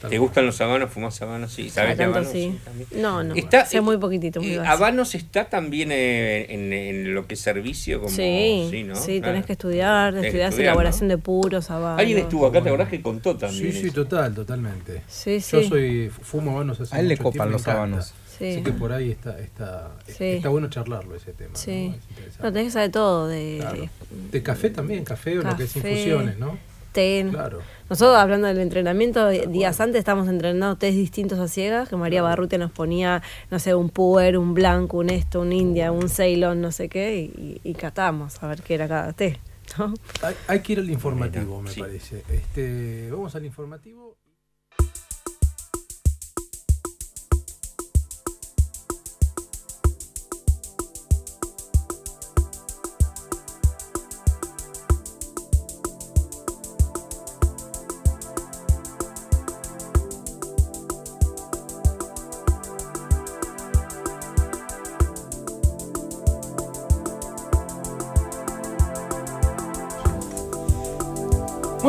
¿Te gustan los habanos? ¿Fumás habanos? Sí, ¿sabes de habanos? sí. No, no. Está, sé muy poquitito, muy eh, básico. ¿Habanos está también eh, en, en lo que es servicio? Como, Sí, sí, ¿no? sí, Claro. tenés que estudiar, Tenés que estudiar elaboración ¿no? de puros, habanos. Alguien estuvo acá, ¿te acordás que contó también? Sí, sí, eso? total, totalmente. Sí, Yo sí. soy fumo habanos hace A él le copan tiempo, los encanta. habanos. Sí. Así que por ahí está, está, Sí. está bueno charlarlo ese tema. ¿no? Sí. Es interesante. No, tenés que saber todo de Claro. De café también, café o lo que es infusiones, ¿no? té. Claro. Nosotros hablando del entrenamiento, días antes estábamos entrenando test distintos a ciegas, que María Barrutia nos ponía, no sé, un puer, un blanco, un esto, un india, un ceylon, no sé qué, y, y catamos a ver qué era cada té. ¿no? Hay, hay que ir al informativo, Mira, me sí. parece. Este, vamos al informativo.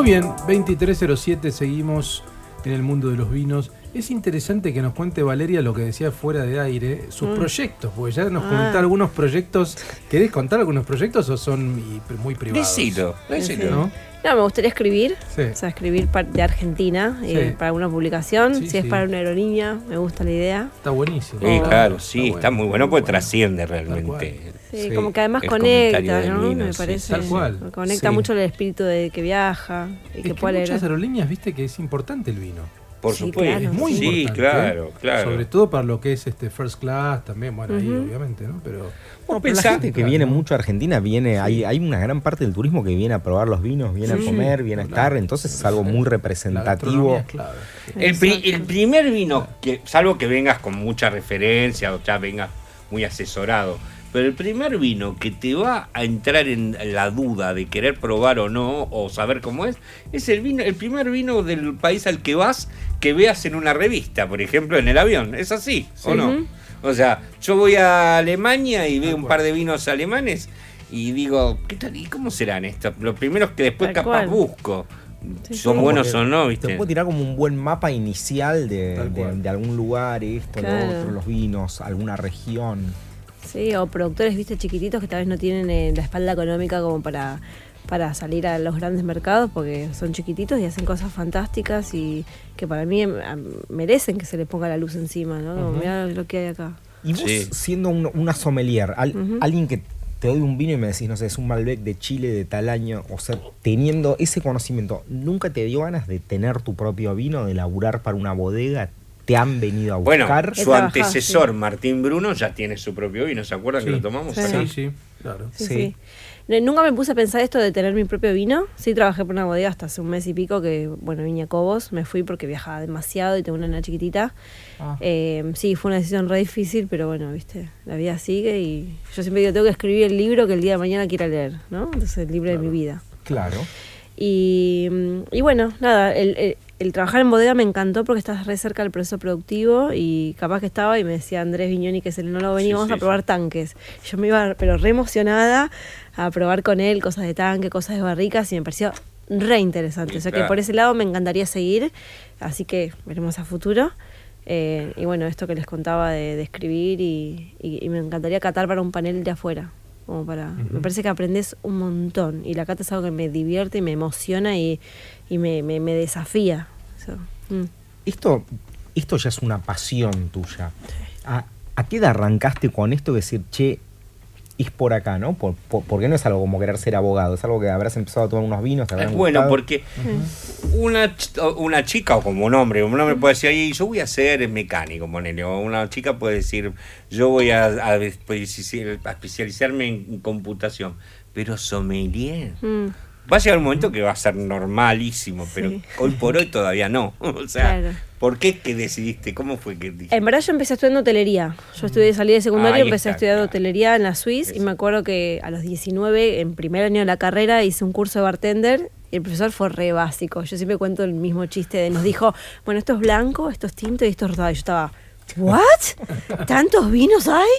Bien, 2307, seguimos en el mundo de los vinos. Es interesante que nos cuente Valeria lo que decía fuera de aire, sus Mm. proyectos, porque ya nos Ah. comentó algunos proyectos. ¿Querés contar algunos proyectos o son muy privados? Decilo, decilo. ¿No? No, me gustaría escribir, Sí. o sea, escribir par- de Argentina eh, para alguna publicación. Sí, si es para una aerolínea, me gusta la idea. Está buenísimo. Sí, claro, sí, está muy bueno porque trasciende realmente. Sí, Sí, como que además el conecta, ¿no? vino, me sí, parece. tal cual. Conecta Sí. mucho el espíritu de que viaja y Es que que puede muchas leer. aerolíneas, viste que es importante el vino. Por Sí, supuesto. claro. Es muy sí, importante. claro, ¿eh? claro. Sobre todo para lo que es este first class también, bueno, ahí obviamente, ¿no? Pero No, pero la gente que claro, viene ¿no? mucho a Argentina viene, hay, hay una gran parte del turismo que viene a probar los vinos, viene Sí, a comer, viene a estar, entonces es algo muy representativo. El, pri- el primer vino, que salvo que vengas con mucha referencia o ya vengas muy asesorado, pero el primer vino que te va a entrar en la duda de querer probar o no, o saber cómo es, es el vino, el primer vino del país al que vas que veas en una revista, por ejemplo, en el avión. ¿Es así o no? O sea, yo voy a Alemania y veo un par de vinos alemanes y digo, ¿qué tal? ¿Y cómo serán estos? Los primeros que después Tal capaz cual. busco. Sí, ¿Son sí. buenos o no? Te ¿viste? puedo tirar como un buen mapa inicial de, algún lugar, esto, Claro. lo otro, los vinos, alguna región. Sí, o productores, viste, chiquititos que tal vez no tienen eh, la espalda económica como para, para salir a los grandes mercados porque son chiquititos y hacen cosas fantásticas y que para mí em, merecen que se le ponga la luz encima, ¿no? Ujú. mirá lo que hay acá. Y vos Sí. siendo un- una sommelier, al- alguien que te doy un vino y me decís, no sé, es un Malbec de Chile de tal año, o sea, teniendo ese conocimiento, ¿nunca te dio ganas de tener tu propio vino, de laburar para una bodega? ¿Te han venido a Bueno, buscar? He su antecesor, sí. Martín Bruno, ya tiene su propio vino. ¿Se acuerdan que lo tomamos Sí. acá? Sí, sí, claro. Sí, Sí. sí. Ne- Nunca me puse a pensar esto de tener mi propio vino. Sí trabajé por una bodega hasta hace un mes y pico que, bueno, vine a Cobos. Me fui porque viajaba demasiado y tengo una nena chiquitita. Ah. Eh, sí, fue una decisión re difícil, pero bueno, viste, la vida sigue y yo siempre digo, tengo que escribir el libro que el día de mañana quiera leer, ¿no? Entonces, el libro de mi vida. Claro. Y, y bueno, nada, el, el- el trabajar en bodega me encantó porque estás re cerca del proceso productivo y capaz que estaba y me decía Andrés Viñoni, que es el enólogo, Sí, sí, a probar tanques. Yo me iba, pero re emocionada a probar con él cosas de tanque, cosas de barricas y me pareció re interesante. O sea que por ese lado me encantaría seguir, así que veremos a futuro. Eh, y bueno, esto que les contaba de, de escribir y, y- y me encantaría catar para un panel de afuera. Como para, Me parece que aprendes un montón y la cata es algo que me divierte y me emociona y, y me, me, me desafía. So, mm. Esto, esto ya es una pasión tuya. ¿A, a qué edad arrancaste con esto de decir, che, es por acá, ¿no? Por, por- porque no es algo como querer ser abogado, es algo que habrás empezado a tomar unos vinos, te habrán Es bueno gustado. porque una, ch- o- una chica o como un hombre, un hombre puede decir, "Ay, yo voy a ser mecánico, ponele", o una chica puede decir, yo voy a, a especi- a especializarme en computación, pero sommelier. Mm. Va a llegar un momento que va a ser normalísimo, pero Sí. hoy por hoy todavía no. (laughs) O sea, Claro. ¿por qué que decidiste? ¿Cómo fue que dijiste? En verdad yo empecé estudiando hotelería. Yo estudié, salí de secundario Ahí y empecé a estudiar claro. hotelería en la Suiza y me acuerdo que a los 19, en primer año de la carrera, hice un curso de bartender y el profesor fue re básico. Yo siempre cuento el mismo chiste de nos dijo, bueno, esto es blanco, esto es tinto y esto es rosado. Yo estaba, ¿what? ¿Tantos vinos hay?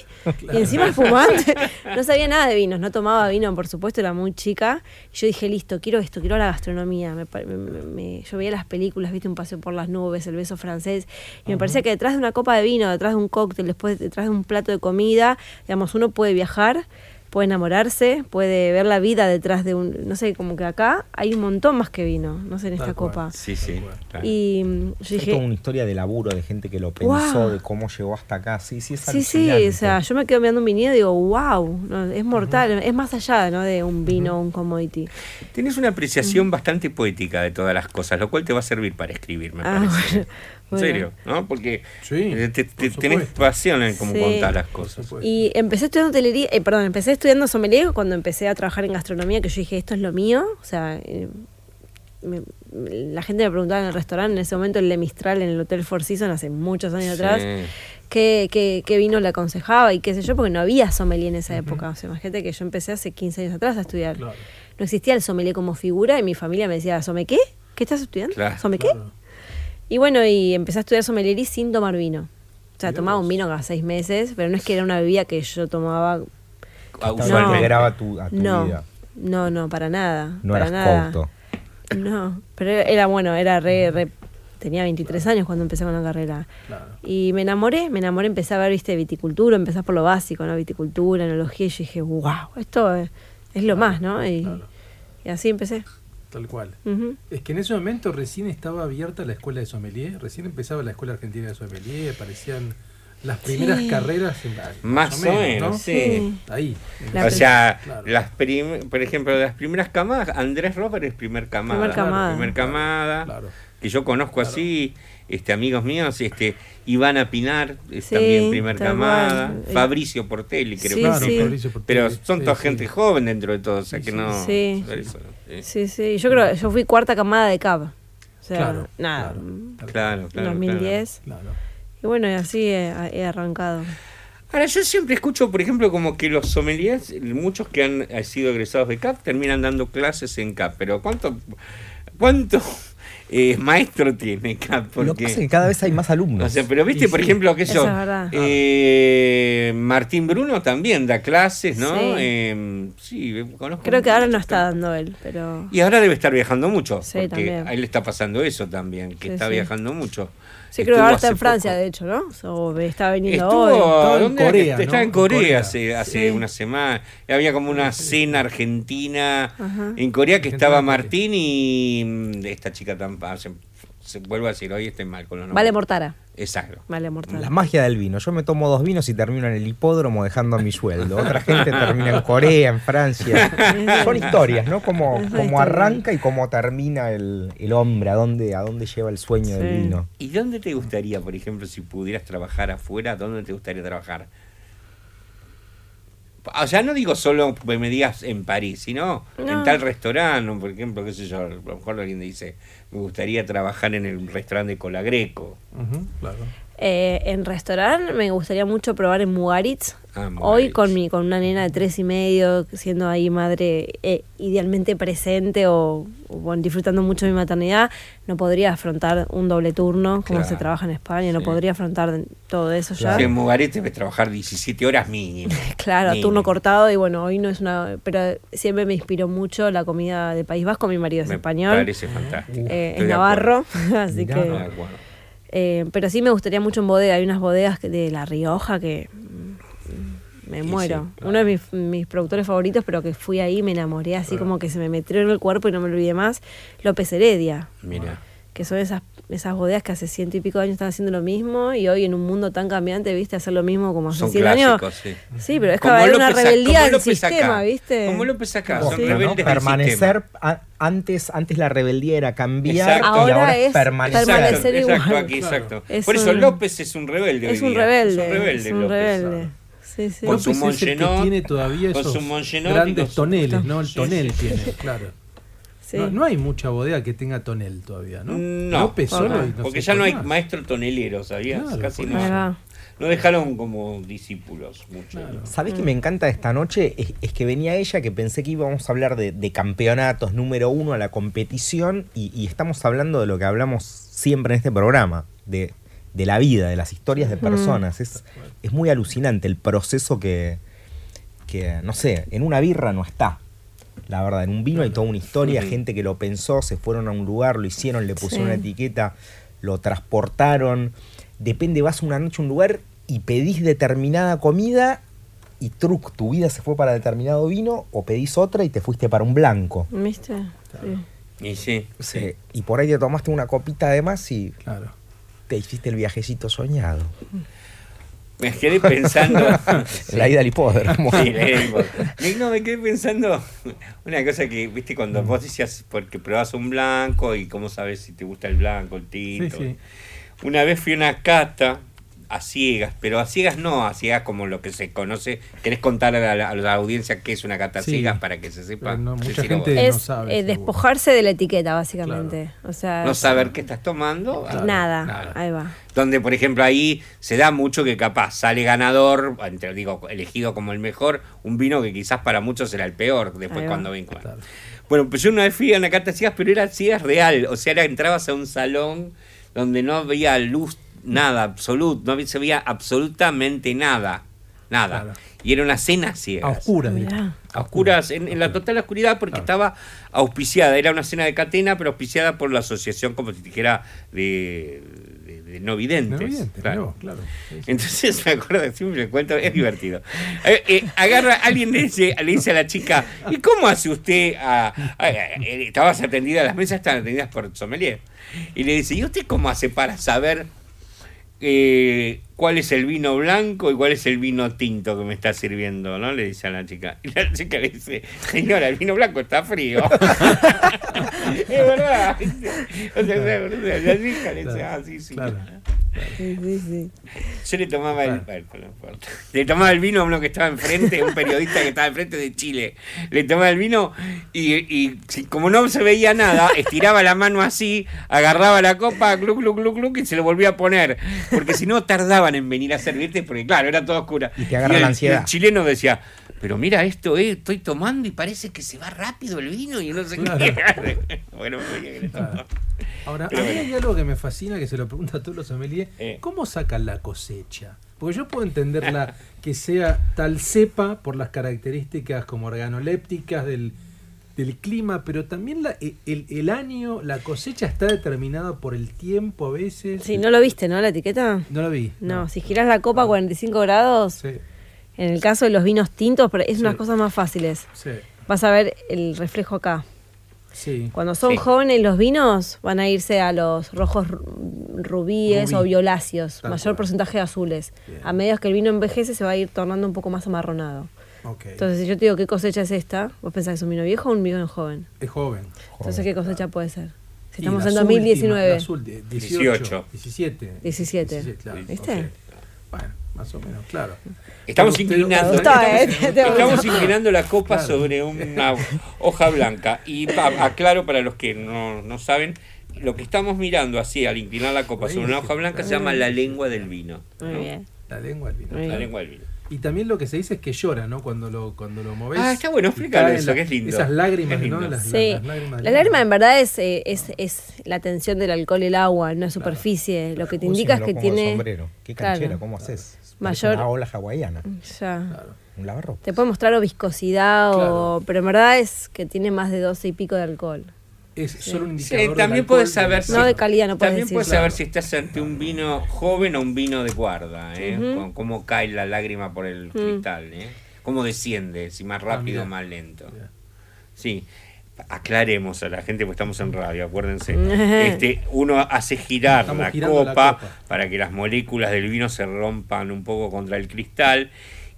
Y encima fumante. No sabía nada de vinos, no tomaba vino, por supuesto, era muy chica. Y yo dije, listo, quiero esto, quiero la gastronomía. Me- me- me- yo veía las películas, viste un paseo por las nubes, el beso francés, y me parecía que detrás de una copa de vino, detrás de un cóctel, después detrás de un plato de comida, digamos, uno puede viajar, puede enamorarse, puede ver la vida detrás de un, no sé, como que acá hay un montón más que vino, no sé, en esta Tal cual. copa. Sí, sí. claro. Y mm, yo Es dije, toda una historia de laburo, de gente que lo pensó, Wow. de cómo llegó hasta acá. Sí, sí, es Sí, sí, o sea, yo me quedo mirando un vinido y digo, wow, no, es mortal, es más allá ¿no? de un vino un commodity. Tenés una apreciación bastante poética de todas las cosas, lo cual te va a servir para escribir, me Ah, parece. bueno, En bueno. serio, ¿no? Porque Sí, eh, te- te- por tenés pasión en cómo Sí. contar las cosas. Y empecé estudiando hotelería, eh, perdón, empecé estudiando sommelier cuando empecé a trabajar en gastronomía, que yo dije, esto es lo mío, o sea, eh, me- la gente me preguntaba en el restaurante, en ese momento el Le Mistral en el Hotel Four Seasons, hace muchos años Sí. atrás, qué, qué, qué vino le aconsejaba y qué sé yo, porque no había sommelier en esa época. O sea, imagínate que yo empecé hace 15 años atrás a estudiar. Claro. No existía el sommelier como figura y mi familia me decía, ¿some qué? ¿Qué estás estudiando? Claro. ¿Some qué? Claro. Y bueno, y empecé a estudiar sommelier sin tomar vino. O sea, tomaba un vino cada seis meses, pero no es que era una bebida que yo tomaba. Ah, No. tu, a tu No, vida. no, no, para nada. No para eras nada. No, pero era, bueno, era re, re- Tenía 23 años cuando empecé con la carrera. Claro. Y me enamoré, me enamoré, empecé a ver, viste, viticultura, empecé por lo básico, ¿no? Viticultura, enología, y yo dije, wow, esto es, es lo más, ¿no? Y, Claro. y así empecé. Tal cual. Es que en ese momento recién estaba abierta la escuela de sommelier, recién empezaba la escuela argentina de sommelier, aparecían las primeras Sí. carreras. en- Más o menos, ¿no? sí. Ahí. La o sea, Claro. las prim- por ejemplo, de las primeras camadas, Andrés Robert es primer camada. Primer camada. Primer camada, Claro. que yo conozco así, este amigos míos, este Ivana Pinar es Sí, también primer camada, cual. Fabricio Portelli, creo Sí, que Claro, sí. Fabricio Portelli, Pero son sí, toda sí. gente joven dentro de todo, o sea Sí, que no. Sí. eso, sí. Sí, sí. Yo creo yo fui cuarta camada de CAB. O sea, Claro, nada. claro, mm, Claro, en claro. 2010. Claro. Y bueno, y así he, he arrancado. Ahora, yo siempre escucho, por ejemplo, como que los sommeliers, muchos que han eh, sido egresados de CAP, terminan dando clases en CAP. Pero ¿cuánto, cuánto eh, maestro tiene CAP? Lo que Porque, pasa es que cada vez hay más alumnos. o sea, pero viste, Y por sí, ejemplo, que eso es eh, Martín Bruno también da clases, ¿no? Sí. Eh, sí, conozco. Creo que ahora no está dando él, pero. Y ahora debe estar viajando mucho, Sí, porque también. a él le está pasando eso también, que Sí, está sí. viajando mucho. Sí, creo que ahora está en hace Francia, poco. de hecho, ¿no? O está viniendo Estuvo, hoy. Estaba en ¿dónde que Corea, está? Estaba ¿no? en Corea, En Corea. hace, hace Sí. una semana. Había como una cena argentina Ajá. en Corea que estaba en. Martín y mm, esta chica tan... ah, Se, vuelvo a decir, hoy estoy mal con los nombres. Vale Mortara. Exacto. Vale Mortara. La magia del vino. Yo me tomo dos vinos y termino en el hipódromo dejando mi sueldo. Otra gente termina en Corea, en Francia. (laughs) Son historias, ¿no? Como, como arranca y cómo termina el, el hombre, a dónde, a dónde lleva el sueño del vino. ¿Y dónde te gustaría, por ejemplo, si pudieras trabajar afuera, dónde te gustaría trabajar? O sea, no digo solo que me digas en París, sino No. en tal restaurante, por ejemplo, qué sé yo, a lo mejor alguien dice, me gustaría trabajar en el restaurante de Colagreco. Claro. Eh, en restaurante me gustaría mucho probar en Mugaritz. Ah, Hoy con mi con una nena de tres y medio, siendo ahí madre eh, idealmente presente o, o, bueno, disfrutando mucho de mi maternidad, no podría afrontar un doble turno como Claro. se trabaja en España, no podría afrontar todo eso ya. Si en Mugaret debes trabajar 17 horas mínimo. (laughs) Claro, Mínimo. turno cortado y bueno, hoy no es una... Pero siempre me inspiró mucho la comida del País Vasco, mi marido es Me español, parece fantástico. eh, es de navarro, (laughs) así Mirá. que... De. Eh, pero sí me gustaría mucho en bodega. Hay unas bodegas de La Rioja que me muero. sí, claro. Uno de mis, mis productores favoritos, pero que fui ahí y me enamoré así como que se me metió en el cuerpo y no me olvidé más. López Heredia, Mira. que son esas, esas bodegas que hace ciento y pico de años están haciendo lo mismo y hoy en un mundo tan cambiante, viste, hacer lo mismo como hace Son 100 años. clásicos, sí. Sí, pero es Como como hay una rebeldía del acá. sistema, ¿viste? Como López acá, son ¿no? rebeldes del Permanecer, a- antes, antes la rebeldía era cambiar Exacto. y ahora, Ahora es permanecer. permanecer exacto, igual. exacto, aquí, exacto. Es Por eso un- López es un rebelde. es hoy un día. rebelde, Es un rebelde. es un López. rebelde. Sí, sí. Con su Mongenot, tiene todavía esos grandes toneles, ¿no? El tonel sí. tiene, claro. Sí. No, no hay mucha bodega que tenga tonel todavía, ¿no? No, López solo no porque ya no hay maestro tonelero, ¿sabías? Claro, Casi no. No dejaron como discípulos mucho. Claro. ¿Sabés que me encanta esta noche? Es, es que venía ella que pensé que íbamos a hablar de, de campeonatos número uno a la competición y, y estamos hablando de lo que hablamos siempre en este programa, de, de la vida, de las historias de personas. Es, es muy alucinante el proceso que, que, no sé, en una birra no está. La verdad, en un vino hay toda una historia, gente que lo pensó, se fueron a un lugar, lo hicieron, le pusieron Sí. una etiqueta, lo transportaron. Depende, vas una noche a un lugar y pedís determinada comida y truc, tu vida se fue para determinado vino o pedís otra y te fuiste para un blanco. ¿Viste? Sí. Y sí. Sí, Y por ahí te tomaste una copita de más y Claro. Te hiciste el viajecito soñado. Me quedé pensando. (laughs) La ida al hipódromo. Sí, la No, me quedé pensando una cosa que, viste, cuando vos decías, porque probás un blanco y cómo sabes si te gusta el blanco, el Sí, tinto. sí. Una vez fui a una cata a ciegas, pero a ciegas no, a ciegas como lo que se conoce. ¿Querés contar a la, a la audiencia qué es una cata Sí. ciegas para que se sepa? No, mucha gente- no Es sabe, eh, despojarse de la etiqueta, básicamente. O sea, No saber qué estás tomando. Claro. nada. Nada. Ahí va. Donde, por ejemplo, ahí se da mucho que capaz sale ganador, entre, digo, elegido como el mejor, un vino que quizás para muchos era el peor, después cuando ven. Claro. Bueno, pues yo una vez fui a una carta ciegas, pero era ciegas real. O sea, era, entrabas a un salón donde no había luz, nada, absoluto, no había- se veía absolutamente nada. Nada. Claro. Y era una cena ciega. A oscuras. A oscuras, en, en la total oscuridad, porque Claro. estaba auspiciada. Era una cena de catena, pero auspiciada por la asociación, como si dijera, de, de- de no videntes. No, claro. no, claro. Sí, sí. Entonces (laughs) me acuerdo, siempre le cuento, es divertido. Eh, eh, agarra, alguien le dice, le dice a la chica, ¿y cómo hace usted a, a- a- eh, estabas atendida, las mesas estaban atendidas por sommelier. Y le dice, ¿y usted cómo hace para saber eh, cuál es el vino blanco y cuál es el vino tinto que me está sirviendo? ¿no? Le dice a la chica. Y la chica le dice, señora, el vino blanco está frío. (laughs) es verdad. (laughs) O sea, la chica le dice, ah, sí, sí. Claro. Sí, sí, sí. Yo le tomaba el, bueno, no le tomaba el vino a uno que estaba enfrente, un periodista que estaba enfrente de Chile. Le tomaba el vino y, y como no se veía nada, estiraba la mano así, agarraba la copa, glu, glu, glu, glu, y se lo volvía a poner. Porque si no tardaban en venir a servirte, porque claro, era toda oscura. Y te agarra el, la ansiedad. el chileno decía, pero mira esto, eh, estoy tomando y parece que se va rápido el vino y no sé Claro. qué. (laughs) bueno, que le tomaba. Ahora, a mí bueno. hay algo que me fascina, que se lo pregunto a todos los sommeliers. Eh. ¿Cómo sacan la cosecha? Porque yo puedo entenderla que sea tal cepa por las características como organolépticas del, del clima, pero también la- e, el, el año, la cosecha está determinada por el tiempo a veces. Sí, ¿no lo viste, no, la etiqueta? No lo vi. No, si giras la copa a 45 grados, Sí, en el caso de los vinos tintos, pero es Sí. unas cosas más fáciles. sí, Vas a ver el reflejo acá. sí. Cuando son Sí. jóvenes los vinos, van a irse a los rojos ru- rubíes Rubí. o violáceos, Tal mayor cual. porcentaje de azules. Bien. A medida que el vino envejece, se va a ir tornando un poco más amarronado. Entonces, si yo te digo qué cosecha es esta, vos pensás que es un vino viejo o un vino joven. es joven. Entonces, ¿qué cosecha puede ser? Si estamos en 2019. últimas, las ulti- 18, 18. 17. 17. claro, ¿Viste? ok. Bueno, más o menos, claro. Estamos inclinando, estamos, inclinando la copa Claro. sobre una (laughs) hoja blanca. Y pa- aclaro para los que no, no saben, lo que estamos mirando así al inclinar la copa sobre una hoja blanca se llama la lengua del vino. Muy ¿no? bien. La lengua del vino. La lengua del vino. Y también lo que se dice es que llora, ¿no? Cuando lo, cuando lo moves. Ah, está bueno, explícalo eso, la- que es lindo. Esas lágrimas, Es lindo. ¿no? Las, Sí, las lágrimas. la lágrima en verdad es, eh, es, es la tensión del alcohol y el agua, no es superficie. Lo que te Uy, si indica me es lo que tiene. sombrero. Qué Claro. canchera, ¿cómo haces? Mayor- Una ola hawaiana. Ya. Un lavarropa. Te puede mostrar o viscosidad, Claro. o, pero en verdad es que tiene más de 12 y pico de alcohol. Es solo un Sí, indicador. del también puedes saber No, de calidad no puedes También decir. puedes Claro. saber si estás ante un vino joven o un vino de guarda, ¿eh? Cómo cae la lágrima por el cristal, ¿eh? Cómo desciende, si más rápido o más lento. Mira. Sí, aclaremos a la gente porque estamos en radio, acuérdense. (laughs) Este, uno hace girar la copa. para que las moléculas del vino se rompan un poco contra el cristal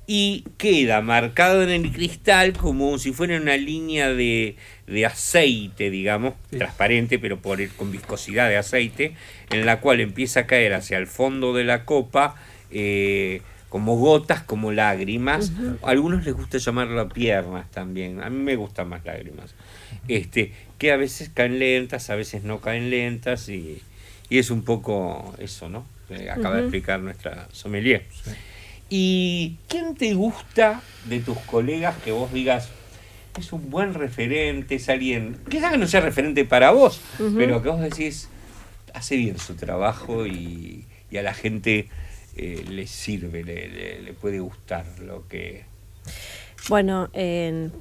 y queda marcado en el cristal como si fuera una línea de, de aceite, digamos, Sí. transparente, pero por el- con viscosidad de aceite, en la cual empieza a caer hacia el fondo de la copa eh, como gotas, como lágrimas. A algunos les gusta llamarlo piernas también. A mí me gustan más lágrimas. Este, que a veces caen lentas, a veces no caen lentas y, y es un poco eso, ¿no? Que acaba de explicar nuestra sommelier. ¿Y quién te gusta de tus colegas que vos digas es un buen referente, es alguien, quizás que no sea referente para vos, pero que vos decís hace bien su trabajo y, y a la gente eh, le sirve, le, le- le puede gustar lo que... Bueno, en-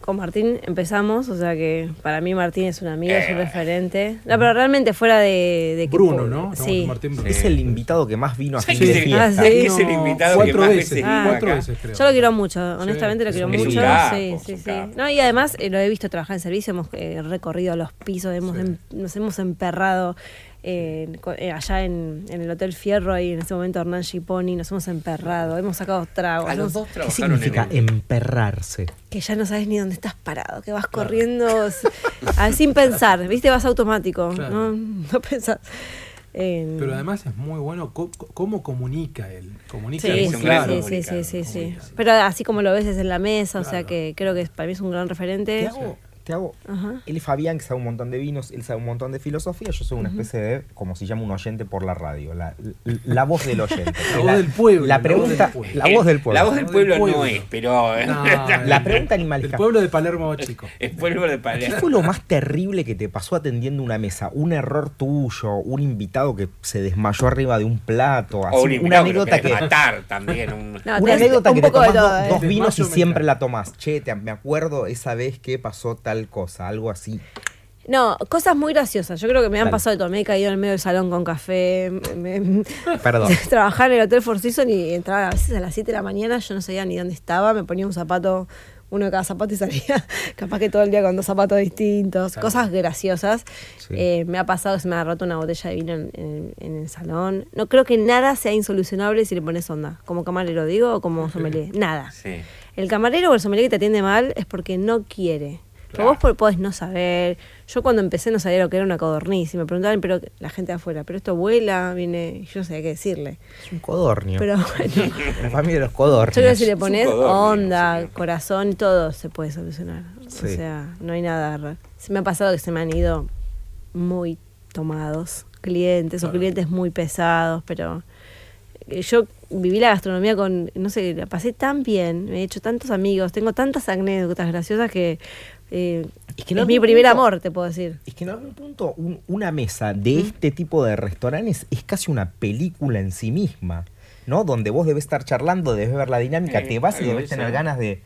con Martín empezamos, o sea que para mí Martín es una amiga, es un Eh. referente. No, pero realmente fuera de, de que Bruno, ¿no? Sí. Martín Bruno. Es el invitado que más vino a Sí, fin de sí. fiesta. Ah, sí. Es el invitado que cuatro más veces, Ah. cuatro acá. veces creo. Yo lo quiero mucho, honestamente lo quiero es mucho. capo, sí, sí, sí. No, y además eh, lo he visto trabajar en servicio, hemos eh, recorrido los pisos, hemos Sí. em- nos hemos emperrado eh, allá en, en el Hotel Fierro, ahí en ese momento Hernán Giponi, nos hemos emperrado, hemos sacado tragos. A los hemos- dos ¿Qué significa en el- emperrarse? que ya no sabes ni dónde estás parado, que vas corriendo (laughs) ah, sin pensar, ¿viste? Vas automático, Claro. no, (laughs) no pensás. En- Pero además es muy bueno cómo comunica él. Comunica Sí, muy es sí, claro. sí, sí, comunicador, sí, sí, sí. comunica. Pero así como lo ves desde la mesa, o sea que creo que para mí es un gran Te referente. hago, te hago. Ajá. Él es Fabián, que sabe un montón de vinos, él sabe un montón de filosofía, yo soy una especie de, como se llama un oyente por la radio, la, la- (laughs) la voz del oyente. La voz del pueblo, La la voz pregunta, del pueblo. la voz del pueblo. La voz del del pueblo, pueblo. no es, pero... No, (laughs) La el- pregunta El animalesca. pueblo de Palermo chico. (laughs) es pueblo de ¿Qué Palermo. fue lo más terrible que te pasó atendiendo una mesa? ¿Un error tuyo? ¿Un invitado que se desmayó arriba de un plato? Así, O un una que anécdota que... matar también. un- No, Una anécdota un que te todo, dos, ¿eh? dos vinos y siempre la tomás. Che, te- me acuerdo esa vez que pasó tal cosa, algo así. No, cosas muy graciosas. Yo creo que me han Dale. pasado de todo. Me he caído en el medio del salón con café. me- me- (laughs) Perdón. (laughs) Trabajaba en el Hotel Four Seasons y entraba a veces a las 7 de la mañana. Yo no sabía ni dónde estaba. Me ponía un zapato, uno de cada zapato y salía (laughs) capaz que todo el día con dos zapatos distintos. Cosas graciosas. Sí. Eh, me ha pasado que se me ha roto una botella de vino en, en- en el salón. No creo que nada sea insolucionable si le pones onda. Como camarero, digo, o como sommelier. Nada. Sí. El camarero o el sommelier que te atiende mal es porque no quiere. Pero Claro. vos po- podés no saber. Yo cuando empecé no sabía lo que era una codorniz. Y me preguntaban, pero la gente de afuera, pero esto vuela, viene. Yo no sabía qué decirle. Es un codornio. Pero (laughs) bueno, La familia de los codornios. yo creo que si le pones onda, sí. corazón, todo se puede solucionar. Sí. O sea, no hay nada raro. Se me ha pasado que se me han ido muy tomados clientes o clientes muy pesados, pero eh, yo viví la gastronomía con, no sé, la pasé tan bien, me he hecho tantos amigos, tengo tantas anécdotas graciosas que, eh, Es que en es mi primer punto- amor, te puedo decir. Es que en algún punto un- una mesa de este tipo de restaurantes es casi una película en sí misma, ¿no? Donde vos debes estar charlando, debes ver la dinámica, Sí, te vas y debes de tener ganas de,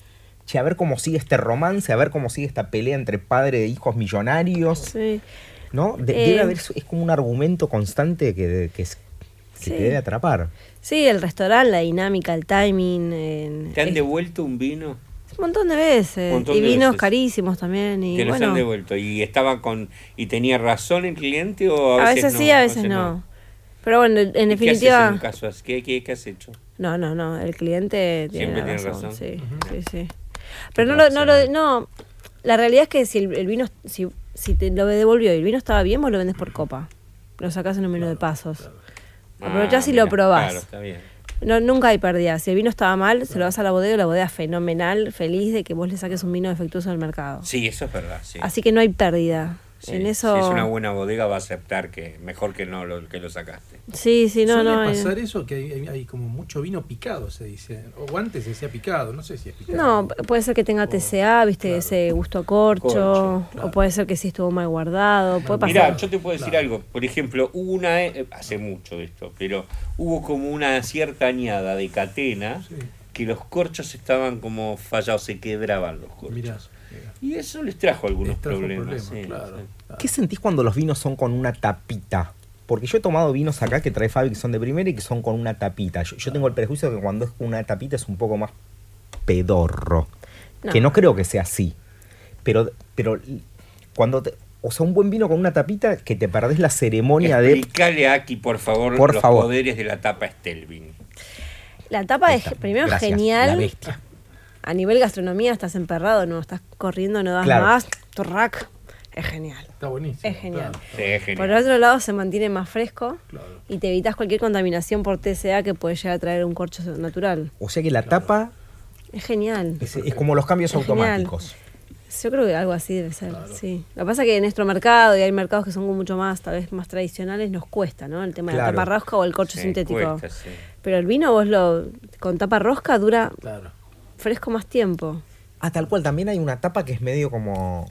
che, a ver cómo sigue este romance, a ver cómo sigue esta pelea entre padre e hijos millonarios, Sí. ¿no? De- Eh, debe haber, es como un argumento constante que, que, es- que Sí. te debe atrapar. Sí, el restaurante, la dinámica, el timing. en- ¿Te han es- devuelto un vino? Un montón de veces. Montón y de vinos veces. carísimos también. Y Te los bueno, han devuelto. ¿Y estaba con y tenía razón el cliente o a, a veces no? sí, a veces no. Pero bueno, en ¿Y qué haces definitiva. en un caso así? ¿Qué, qué, qué has hecho? No, no, no, el cliente tiene Siempre tiene razón, razón. Sí, sí, sí. Pero no lo, no lo, no, la realidad es que si el, el vino, si, si te lo devolvió y el vino estaba bien, vos lo vendés por copa. Lo sacás en un menú de pasos. Aprovechás y lo probás. Claro, está bien. No, nunca hay pérdida. Si el vino estaba mal, se lo vas a la bodega y la bodega fenomenal, feliz de que vos le saques un vino defectuoso al mercado. Sí, eso es verdad. Sí. Así que no hay pérdida. Sí, en eso. Si es una buena bodega, va a aceptar que mejor que no lo que lo sacaste. Sí, sí, no, Suele no. hay- pasar eso que hay, como mucho vino picado, se dice. O antes se decía picado, no sé si es picado. No, puede ser que tenga TCA, viste, ese gusto a corcho, Corcho, o puede ser que sí estuvo mal guardado, puede pasar. Mira, yo te puedo decir algo. Por ejemplo, hubo una, e- hace mucho de esto, pero hubo como una cierta añada de catena Sí. que los corchos estaban como fallados, se quebraban los corchos. Mirá, mirá. Y eso les trajo algunos Les trajo problemas. problemas, sí, claro. sí. claro. ¿Qué sentís cuando los vinos son con una tapita? Porque yo he tomado vinos acá que trae Fabi que son de primera y que son con una tapita. Yo, yo tengo el prejuicio de que cuando es con una tapita es un poco más pedorro. No. Que no creo que sea así. Pero, pero cuando te- o sea, un buen vino con una tapita que te perdés la ceremonia de. Explícale a Aki, por favor, Por los favor. poderes de la tapa Stelvin. La tapa Ahí es primero Gracias, La genial. bestia. A nivel gastronomía estás emperrado, no estás corriendo, no das Claro. más. Turrac. Es genial. Está buenísimo. Es genial. claro, Sí, es genial. Por el otro lado se mantiene más fresco claro. y te evitas cualquier contaminación por TCA que puede llegar a traer un corcho natural. O sea que la tapa Es genial. es, es como los cambios Es genial. automáticos. Yo creo que algo así debe ser, sí. Lo que pasa es que en nuestro mercado, y hay mercados que son mucho más, tal vez más tradicionales, nos cuesta, ¿no? El tema de la tapa rosca o el corcho Sí, sintético. cuesta, sí. Pero el vino vos lo, con tapa rosca dura Claro. Fresco más tiempo. Ah, tal cual, también hay una tapa que es medio como.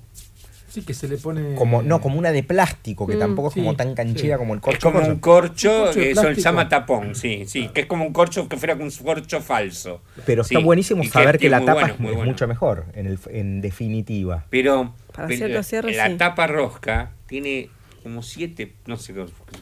Sí, que se le pone. como no, como una de plástico, que Mm. tampoco es como tan canchera sí. como el Es corcho. como un corcho, Un corcho eso se llama tapón, sí, sí, que es como un corcho que fuera un corcho falso. Pero Sí, está buenísimo y saber que es la tapa bueno, es, muy es bueno. mucho mejor, en, el, en definitiva. Pero, Para pero cierres, la sí. tapa rosca tiene como siete, no sé,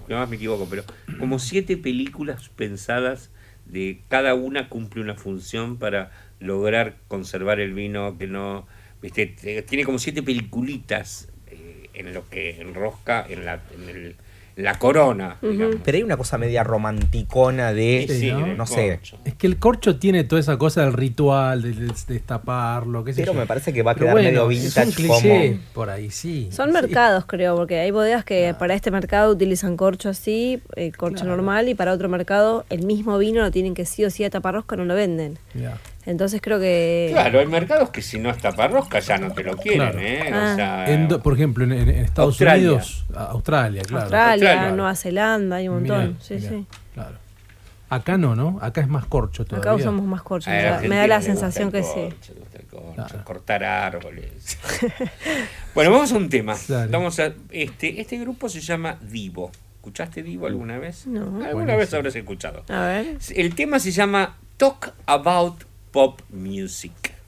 más me equivoco, pero como siete películas pensadas de cada una cumple una función para lograr conservar el vino que no, viste, te- tiene como siete peliculitas eh, en lo que enrosca en la, en el- en la corona, digamos. Pero hay una cosa media romanticona de, Sí, sí, ¿no? sé. corcho. Es que el corcho tiene toda esa cosa del ritual, de, de- de destaparlo, qué sé Pero yo. me parece que va a Pero quedar bueno, medio es un vintage cliché como. por ahí, sí. Son sí. mercados, creo, porque hay bodegas que para este mercado utilizan corcho así, eh, corcho Claro. normal, y para otro mercado el mismo vino lo tienen que sí o sí a taparrosca, no lo venden. Mirá. Entonces creo que... Claro, hay mercados que si no es taparrosca ya no te lo quieren, Claro. ¿eh? Ah. O sea, En do- por ejemplo, en, Estados Australia. Unidos, Australia, claro. Australia, Australia. Nueva Zelanda, hay un montón. Mirá, sí, mirá, sí. Acá Acá no, ¿no? Acá es más corcho todavía. Acá usamos más corcho. A Me da, me da Argentina la sensación que sí. corcho, corcho, Claro. cortar árboles. (laughs) bueno, vamos a un tema. Dale. Vamos a, este, este grupo se llama Divo. ¿Escuchaste Divo alguna vez? No. Alguna Buenísimo. vez habrás escuchado. A ver. El tema se llama Talk About Pop Music.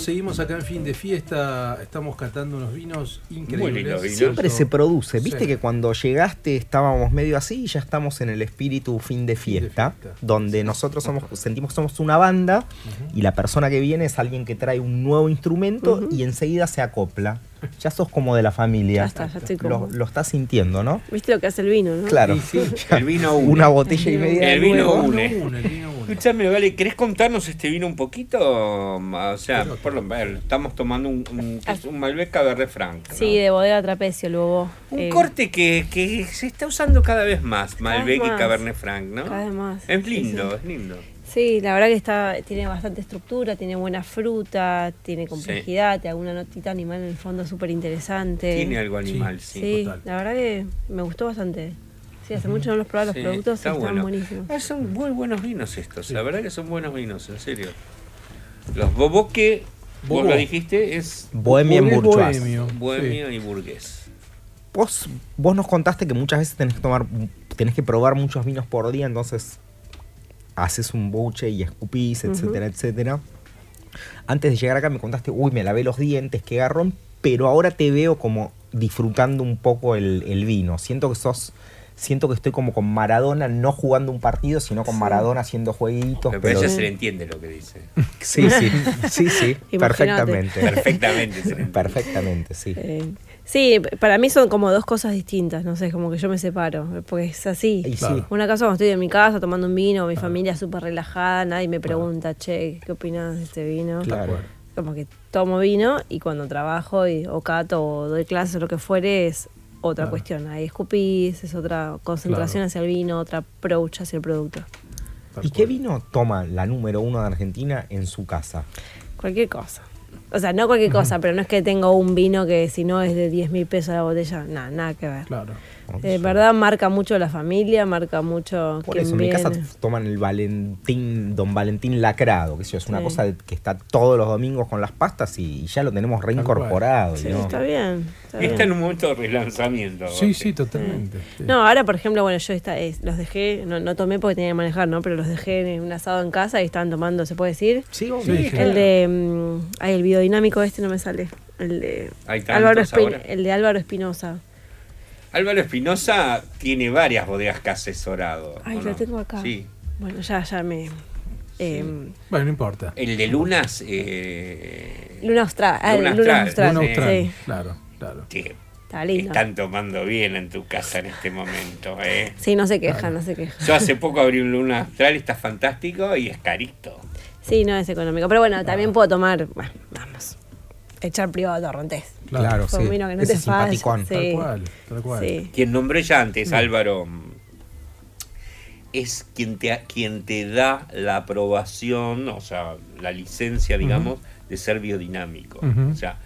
Amigos, seguimos acá en fin de fiesta. Estamos catando unos vinos increíbles. Siempre se produce. Viste Sí. que cuando llegaste estábamos medio así y ya estamos en el espíritu fin de fiesta, fiesta. donde nosotros somos, sentimos que somos una banda y la persona que viene es alguien que trae un nuevo instrumento y enseguida se acopla. Ya sos como de la familia. Ya está, ya estoy Lo, como- lo estás sintiendo, ¿no? ¿Viste lo que hace el vino, no? Claro. Sí, (laughs) El vino une. Una botella y media. El vino nuevo. une. el vino une. Escúchame, vale, ¿querés contarnos este vino un poquito? O sea, por lo menos, estamos tomando un, un, Ah. un Malbec Cabernet Franc. ¿no? Sí, de bodega Trapecio, luego. Un eh, corte que, que se está usando cada vez más, vez Malbec y. Cabernet Franc, ¿no? Cada vez más. Es Sí, lindo, sí. es lindo. Sí, la verdad que está, tiene bastante estructura, tiene buena fruta, tiene complejidad, tiene alguna notita animal en el fondo súper interesante. Tiene algo animal, sí. Sí, total. la verdad que me gustó bastante. Sí, hace mucho no los probaba los Sí, productos y está están bueno. buenísimos. Ah, son muy buenos vinos estos, la verdad que son buenos vinos, en serio. Los Boboque, vos Bobo. lo dijiste, es Bohemian Bourgeois. bohemio. bohemio y burgués. Vos, vos nos contaste que muchas veces tenés que tomar, tenés que probar muchos vinos por día, entonces haces un buche y escupís, etcétera, etcétera. Antes de llegar acá me contaste, uy, me lavé los dientes, qué garrón, pero ahora te veo como disfrutando un poco el, el vino. Siento que sos, siento que estoy como con Maradona, no jugando un partido, sino con Maradona haciendo jueguitos. Pero ella se le entiende lo que dice. sí, sí, sí, sí, (laughs) Imagínate. perfectamente. Perfectamente se le entiende. Perfectamente, sí. Eh, sí, para mí son como dos cosas distintas, no sé, como que yo me separo, porque es así. Y sí. Claro. Una cosa cuando estoy en mi casa tomando un vino, mi familia súper relajada, nadie me pregunta, che, ¿qué opinas de este vino? Claro. Como que tomo vino y cuando trabajo y, o cato o doy clases o lo que fuere es otra Claro. cuestión. Ahí escupís, es otra concentración Claro. hacia el vino, otra approach hacia el producto. ¿Y qué vino toma la número uno de Argentina en su casa? Cualquier cosa. O sea, no cualquier cosa, pero no es que tengo un vino que si no es de 10 mil pesos la botella, nada, nada que ver. Claro. De verdad marca mucho la familia, marca mucho Por quién eso, en mi casa toman el Valentín, Don Valentín lacrado, que sé yo, es una Sí. cosa que está todos los domingos con las pastas y ya lo tenemos reincorporado. Sí, ¿no? está bien. Está bien. Está en un momento de relanzamiento. Sí, sí, totalmente. sí. No, ahora por ejemplo, bueno, yo esta, es- los dejé, no, no tomé porque tenía que manejar, ¿no? Pero los dejé en un asado en casa y estaban tomando, ¿se puede decir? Sí, sí. El de. mm, ay, el biodinámico este no me sale. El de. Álvaro Espin- ahora. el de Álvaro Espinosa. Álvaro Espinosa tiene varias bodegas que ha asesorado. Ay, ¿o lo no? tengo acá. Sí. Bueno, ya, ya me. eh, Bueno, no importa. El de Lunas. Eh, Luna Austral. ah, Luna Luna Austral. Luna sí. Austral. Sí, Claro, claro. que está lindo. están tomando bien en tu casa en este momento. ¿eh? Sí, no se queja, no se queja. Yo hace poco abrí un Luna Austral, está fantástico y es carito. Sí, no es económico. Pero bueno, también puedo tomar. Bueno, vamos. Echar privado a Torrontés. Claro, Fue sí. un vino que no Ese te falla. simpaticón. Sí. Tal cual, tal cual. Sí. Quien nombré ya antes, Álvaro, mm, es quien te, quien te da la aprobación, o sea, la licencia, digamos, de ser biodinámico. O sea,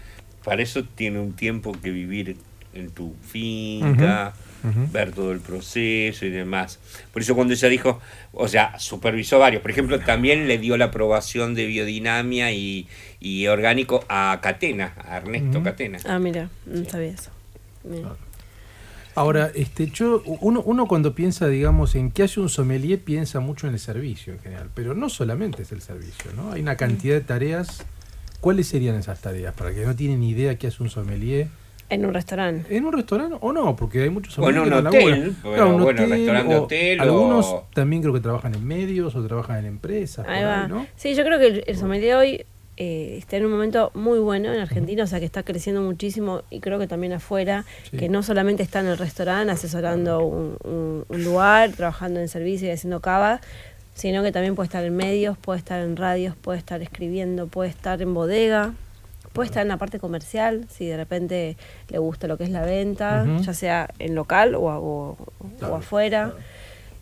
para eso tiene un tiempo que vivir en tu finca, Ver todo el proceso y demás. Por eso cuando ella dijo, o sea, supervisó varios. Por ejemplo, también le dio la aprobación de biodinamia y, y orgánico a Catena, a Ernesto. Catena. Ah, mira, no sabía eso. Ahora, este, yo, uno, uno cuando piensa, digamos, en qué hace un sommelier, piensa mucho en el servicio en general, pero no solamente es el servicio, ¿no? Hay una cantidad de tareas. ¿Cuáles serían esas tareas? Para que no tienen ni idea qué hace un sommelier. En un restaurante. ¿En un restaurante o no? Porque hay muchos O en un hotel, laburan. pero un bueno, restaurante, o hotel, Algunos también creo que trabajan en medios o trabajan en empresas. Ahí por va. ahí, ¿no? Sí, yo creo que el, el sommelier hoy eh, está en un momento muy bueno en Argentina, o sea que está creciendo muchísimo y creo que también afuera, Sí. que no solamente está en el restaurante asesorando un, un- un lugar, trabajando en servicio y haciendo cava, sino que también puede estar en medios, puede estar en radios, puede estar escribiendo, puede estar en bodega, puede estar en la parte comercial, si de repente le gusta lo que es la venta, Ujú. ya sea en local o, a- o- o Claro, afuera. claro.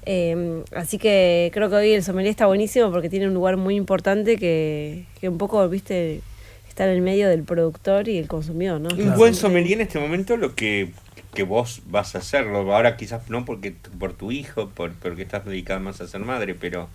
Eh, así que creo que hoy el sommelier está buenísimo porque tiene un lugar muy importante que, que un poco, viste, está en el medio del productor y el consumidor, ¿no? Un Claro. buen sommelier en este momento lo que, que vos vas a hacerlo. Ahora quizás no porque por tu hijo, por, porque estás dedicada más a ser madre, pero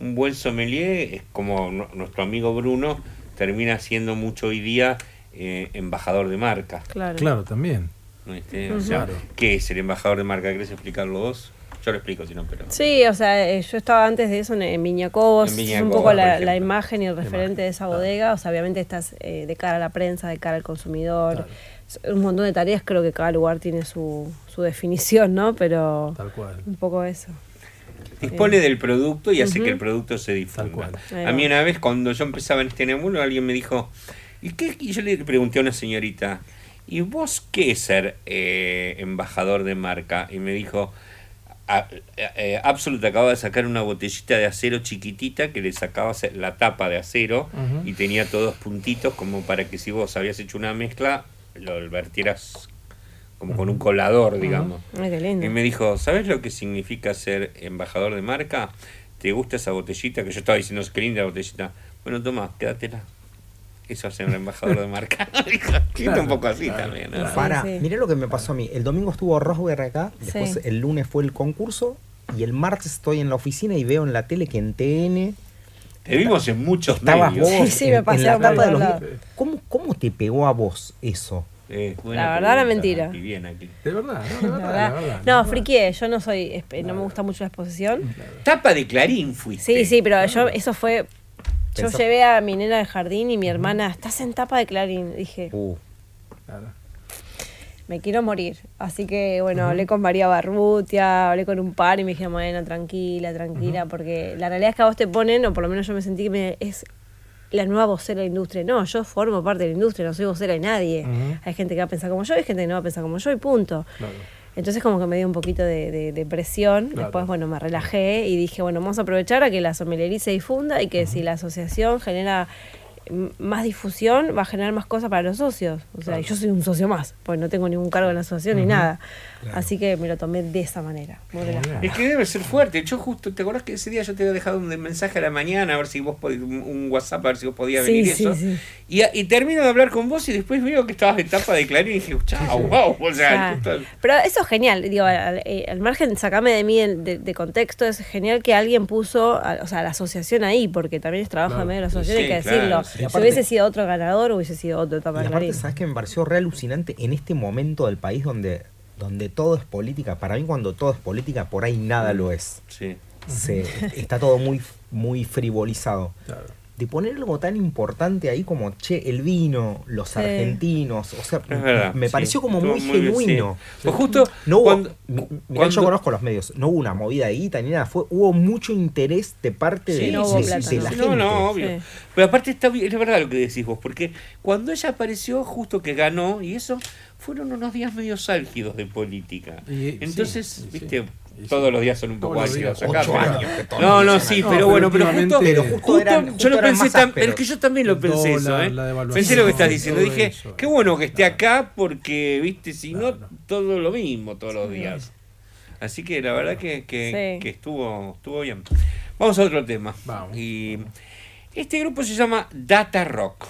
un buen sommelier es como nu- nuestro amigo Bruno termina siendo mucho hoy día eh, embajador de marca. Claro. Claro, también. Ujú. sea, Claro. ¿qué es el embajador de marca? ¿Querés explicarlo vos? Yo lo explico, si no, pero... Sí, o sea, eh, yo estaba antes de eso en, en Viña Cobos, En Viña es un poco la, imagen y el referente de esa claro. bodega, o sea, obviamente estás eh, de cara a la prensa, de cara al consumidor, Claro. Un montón de tareas, creo que cada lugar tiene su, su definición, ¿no? Pero Tal cual. un poco eso. Dispone del producto y hace que el producto se difunda. A mí una vez cuando yo empezaba en este nemulo alguien me dijo, ¿y qué? Y yo le pregunté a una señorita, ¿y vos qué es ser eh, embajador de marca? Y me dijo, a- eh, acaba de sacar una botellita de acero chiquitita que le sacabas la tapa de acero y tenía todos puntitos como para que si vos habías hecho una mezcla lo vertieras como con un colador, digamos. Ay, qué lindo. Y me dijo, ¿sabes lo que significa ser embajador de marca? ¿Te gusta esa botellita? Que yo estaba diciendo, qué linda botellita. Bueno, toma, quédatela. Eso es ser un embajador de marca. (laughs) Siento un poco así también. ¿no? Para, sí. mirá lo que me pasó a mí. El domingo estuvo Rosberg acá, después Sí. el lunes fue el concurso y el martes estoy en la oficina y veo en la tele que en TN Te vimos en muchos estabas medios. vos. Sí, sí, me en pasé la a. ¿Cómo, ¿Cómo te pegó a vos eso? Eh, La verdad, la mentira. Nati, bien aquí. De verdad, no, de La verdad, verdad. la verdad. No, friqué, yo no soy, no me gusta mucho la exposición. Tapa de Clarín fuiste. Sí, sí, pero yo, eso fue, yo Pensó- llevé a mi nena al jardín y mi hermana, estás en tapa de Clarín. Dije, Uh, Claro. me quiero morir. Así que, bueno, hablé con María Barrutia, hablé con un par y me dijeron, bueno, tranquila, tranquila, porque la realidad es que a vos te ponen, o por lo menos yo me sentí que me, es la nueva vocera de la industria. No, yo formo parte de la industria, no soy vocera de nadie. Hay gente que va a pensar como yo, hay gente que no va a pensar como yo y punto. Claro. Entonces como que me dio un poquito de, de- de presión. Claro. Después, bueno, me relajé y dije, bueno, vamos a aprovechar a que la sommelería se difunda y que si la asociación genera más difusión, va a generar más cosas para los socios. O sea, yo soy un socio más, pues no tengo ningún cargo en la asociación ni nada. Así que me lo tomé de esa manera. Muy. Es que debe ser fuerte. Yo justo, ¿te acordás que ese día yo te había dejado un mensaje a la mañana a ver si vos podías, un WhatsApp a ver si vos podías Sí, venir sí, eso? sí. Y, y termino de hablar con vos y después veo que estabas en tapa de Clarín y dije, chao, wow. O sea, Claro. Pero eso es genial, digo, al, eh, al margen, sacame de mí el- de, de contexto, es genial que alguien puso, a- o sea, la asociación ahí, porque también es trabajo Claro. de medio de la asociación, Sí, hay que claro, decirlo. sí. Y Si aparte- hubiese sido otro ganador, hubiese sido otro y etapa de aparte, Clarín. ¿sabes qué me pareció re alucinante en este momento del país donde, donde todo es política? Para mí cuando todo es política, por ahí nada lo es. Sí. Se, está todo muy, muy frivolizado. Claro. De poner algo tan importante ahí como, che, el vino, los Sí. argentinos, o sea, verdad. me sí. pareció como Estuvo muy, bien, genuino. sí. Pues justo No hubo, cuando- mirá, cuando- yo conozco los medios, no hubo una movida de guita ni nada, fue, hubo mucho interés de parte Sí, de, no hubo de- plata, de ¿no? la gente. No, no, obvio. Sí. Pero aparte está bien, es verdad lo que decís vos, porque cuando ella apareció, justo que ganó, y eso, fueron unos días medio álgidos de política. Y- Entonces, viste, todos los días son un poco días. acá. No, no, sí, No, pero pero bueno, pero justo, Pero justo justo eran- yo lo pensé más tam- ásperos. pero que yo también lo pensé eso, ¿eh? la Pensé lo que estás diciendo, dije, eso. qué bueno que esté Claro. acá porque, viste, si no, todo lo mismo todos los días. Así que la verdad que, que, Sí. que estuvo, estuvo bien. Vamos a otro tema. Vamos. Y este grupo se llama Data Rock.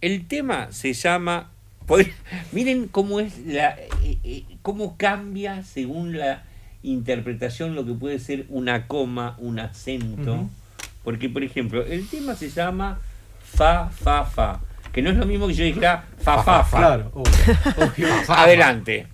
El tema se llama. Miren cómo es la. eh, eh, cómo cambia según la interpretación lo que puede ser una coma, un acento. Porque, por ejemplo, el tema se llama Fa, Fa, Fa. Que no es lo mismo que yo dijera Fa, Fa, Fa. Claro, obvio, obvio. (laughs) Adelante.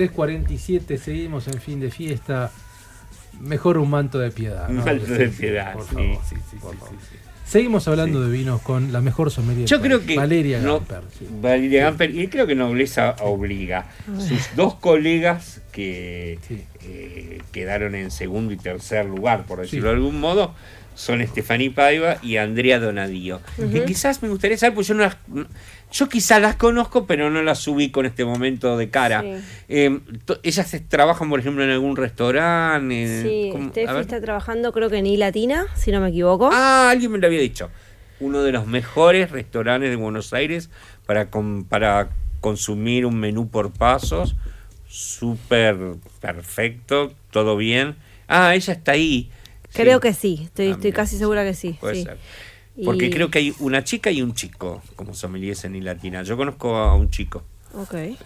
23.47, seguimos en fin de fiesta. Mejor un manto de piedad. Un ¿no? manto de piedad, Por sí, favor, sí, sí, por sí, favor. sí, sí. Seguimos hablando de vinos con la mejor sommelier. Yo creo que Valeria no- Gamper. sí. Valeria Gamper, y creo que Nobleza obliga. Sus dos colegas que Sí. eh, quedaron en segundo y tercer lugar, por decirlo Sí. de algún modo, son Estefaní Paiva y Andrea Donadío. Que quizás me gustaría saber, pues yo no las, yo quizás las conozco, pero no las ubico en este momento de cara. Sí. Eh, to- ellas trabajan, por ejemplo, en algún restaurante. Sí, Steffi está trabajando creo que en I Latina, si no me equivoco. Ah, alguien me lo había dicho. Uno de los mejores restaurantes de Buenos Aires para, con- para consumir un menú por pasos. Súper perfecto, todo bien. Ah, ella está ahí. creo Sí. que sí, estoy, Ah, estoy mira, casi segura que sí. Puede sí. ser. Porque Y- creo que hay una chica y un chico como sommeliers en Latina. Yo conozco a un chico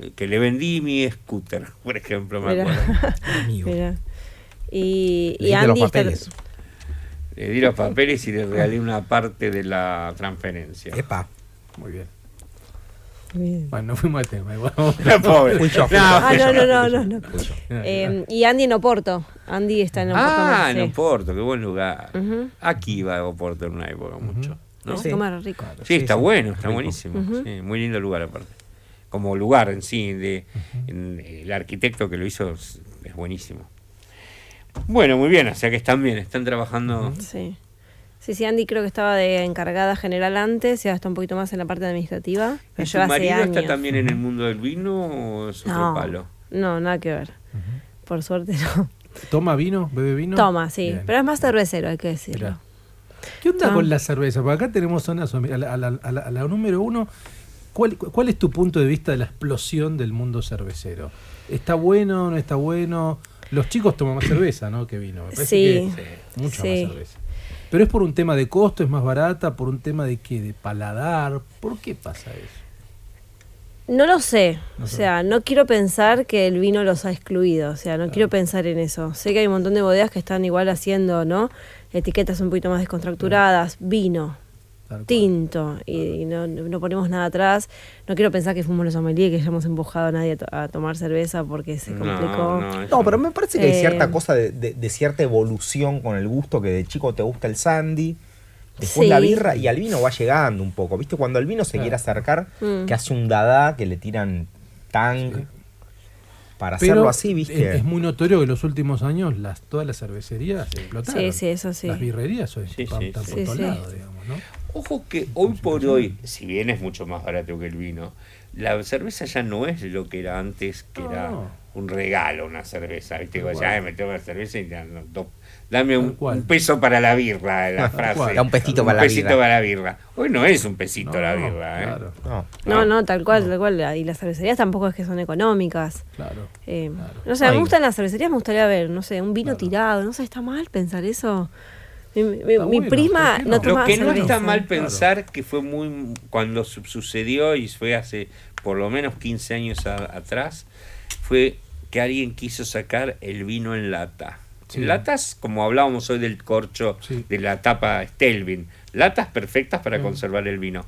eh, que le vendí mi scooter, (laughs) por ejemplo, me Mira. acuerdo. (laughs) Y, Le y los está- papeles. Le di los papeles y le regalé una parte de la transferencia. Epa. Muy bien. Bien. Bueno, no fuimos al tema. (laughs) pobre. No. Ah, no, no, no, no. no. Eh, y Andy en Oporto. Andy está en Oporto. Ah, en Oporto, qué buen lugar. Aquí iba a Oporto en una época mucho. ¿no? Sí, a comer rico. está sí, bueno, está rico. buenísimo. Muy lindo lugar aparte. Como lugar en sí, de, en- el arquitecto que lo hizo es, es buenísimo. Bueno, muy bien, o sea que están bien, están trabajando. Sí. Sí, sí, Andy creo que estaba de encargada general antes y ahora está un poquito más en la parte administrativa. ¿Y Pero su hace marido años. está también en el mundo del vino o es otro no, palo? no, nada que ver. Por suerte no. ¿Toma vino? ¿Bebe vino? Toma, sí. Bien. Pero es más cervecero, hay que decirlo. Mirá. ¿Qué onda Ah. con la cerveza? Porque acá tenemos una somme- a la, a la- a la- a la número uno. ¿Cuál, ¿Cuál es tu punto de vista de la explosión del mundo cervecero? ¿Está bueno? ¿No está bueno? Los chicos toman más cerveza, ¿no? Que vino. Me parece Sí, que mucho sí. más cerveza. Pero es por un tema de costo, es más barata, por un tema de qué, de paladar. ¿Por qué pasa eso? No lo sé. No o sea, no quiero pensar que el vino los ha excluido. O sea, no quiero pensar en eso. Sé que hay un montón de bodegas que están igual haciendo, ¿no? Etiquetas un poquito más descontracturadas, vino. Tinto, y, y no, no ponemos nada atrás. No quiero pensar que fuimos los sommeliers, que hayamos empujado a nadie a, to- a tomar cerveza porque se complicó. No, no, eso No, pero me parece que hay Eh, cierta cosa de, de- de cierta evolución con el gusto, que de chico te gusta el sandy, después Sí. la birra y al vino va llegando un poco. ¿Viste? Cuando el vino se Claro. quiere acercar, Mm. que hace un dada, que le tiran tang. Sí. Para Pero hacerlo así, es, ¿viste? es muy notorio que en los últimos años las, todas las cervecerías explotaron. Sí, sí, eso sí. Las birrerías hoy Sí, sí, por Sí, lados, digamos, ¿no? Ojo que hoy por hoy, si bien es mucho más barato que el vino, la cerveza ya no es lo que era antes, que era No. un regalo una cerveza. ¿Viste? Cual. "Ay, me tengo la cerveza y ya, no, do- dame un, peso para la birra, la (laughs) frase. Da un pesito Un para la pesito birra. para la birra. Hoy no es un pesito No, la birra, ¿eh? Claro, No. No, no, tal cual, tal cual. Y las cervecerías tampoco es que son económicas. claro. Eh, Claro. No sé, me Ay. gustan las cervecerías, me gustaría ver, no sé, un vino Claro. tirado, no sé, está mal pensar eso. Mi, mi- Está mi bueno, prima ¿por qué no, Lo que no está mal Claro. pensar que fue muy cuando su- sucedió y fue hace por lo menos 15 años a- atrás fue que alguien quiso sacar el vino en lata. Sí. Latas, como hablábamos hoy del corcho Sí. de la tapa Stelvin, latas perfectas para Mm. conservar el vino.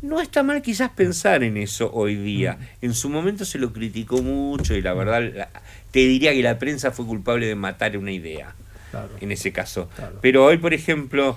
No está mal quizás pensar en eso hoy día. Mm. En su momento se lo criticó mucho y la verdad la- te diría que la prensa fue culpable de matar una idea claro. en ese caso. Claro. Pero hoy, por ejemplo,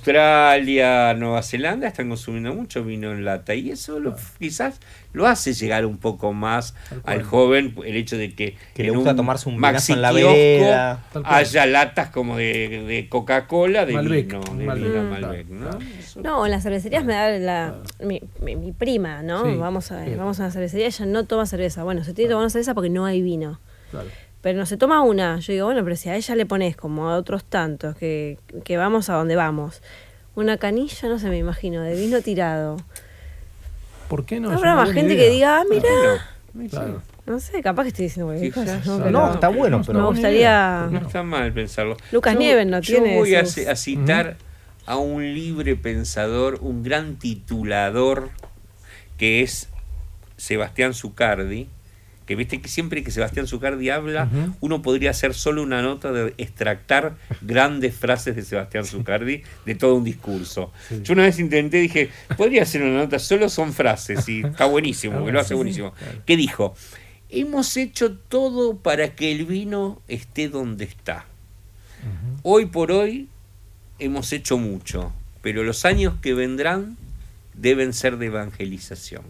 Australia, Nueva Zelanda están consumiendo mucho vino en lata y eso lo- quizás lo hace llegar un poco más al joven el hecho de que, Que le en gusta tomarse un maxi en la vereda. Haya latas como de, de Coca-Cola de Malbec, vino, de Malbec. vino. Malbec, ¿no? Claro. Eso- No, en las cervecerías me da la, mi, mi- mi prima, ¿no? Sí, vamos, a, sí. vamos a una cervecería, ella no toma cerveza. Bueno, se tiene que tomar una cerveza porque no hay vino. claro. Pero no se toma una. Yo digo, bueno, pero si a ella le pones como a otros tantos que, que vamos a donde vamos, una canilla, no sé, me imagino, de vino tirado. ¿Por qué no? Habrá una más gente idea. que diga, ah, mira, Claro. no sé, capaz que estoy diciendo. ¿no? no, está bueno, no, pero. me gustaría... No está mal pensarlo. Lucas Yo- Nieves no yo tiene voy a, sus- ci- a citar a un libre pensador, un gran titulador, que es Sebastián Zucardi, que viste que siempre que Sebastián Zucardi habla, uno podría hacer solo una nota de extractar grandes frases de Sebastián Zucardi de todo un discurso. Sí. Yo una vez intenté, dije, podría hacer una nota, solo son frases, y está buenísimo, porque lo hace buenísimo. claro. ¿Qué dijo? Hemos hecho todo para que el vino esté donde está. Hoy por hoy hemos hecho mucho, pero los años que vendrán deben ser de evangelización.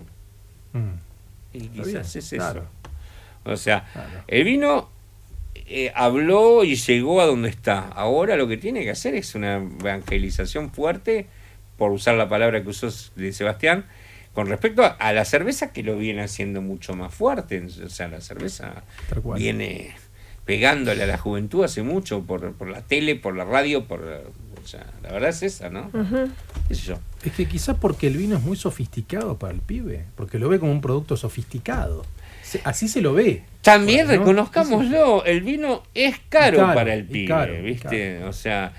Mm. Y quizás bien, es eso. O sea, Claro. el vino eh, habló y llegó a donde está. Ahora lo que tiene que hacer es una evangelización fuerte, por usar la palabra que usó de Sebastián, con respecto a, a la cerveza que lo viene haciendo mucho más fuerte. O sea, la cerveza viene pegándole a la juventud hace mucho por, por la tele, por la radio, por o sea, la verdad es esa, ¿no? Ujú. ¿Qué sé yo? Es que quizás porque el vino es muy sofisticado para el pibe, porque lo ve como un producto sofisticado. Se- así se lo ve. También Bueno, ¿no? reconozcámoslo, el vino es caro, para el pibe, caro, ¿viste? O sea,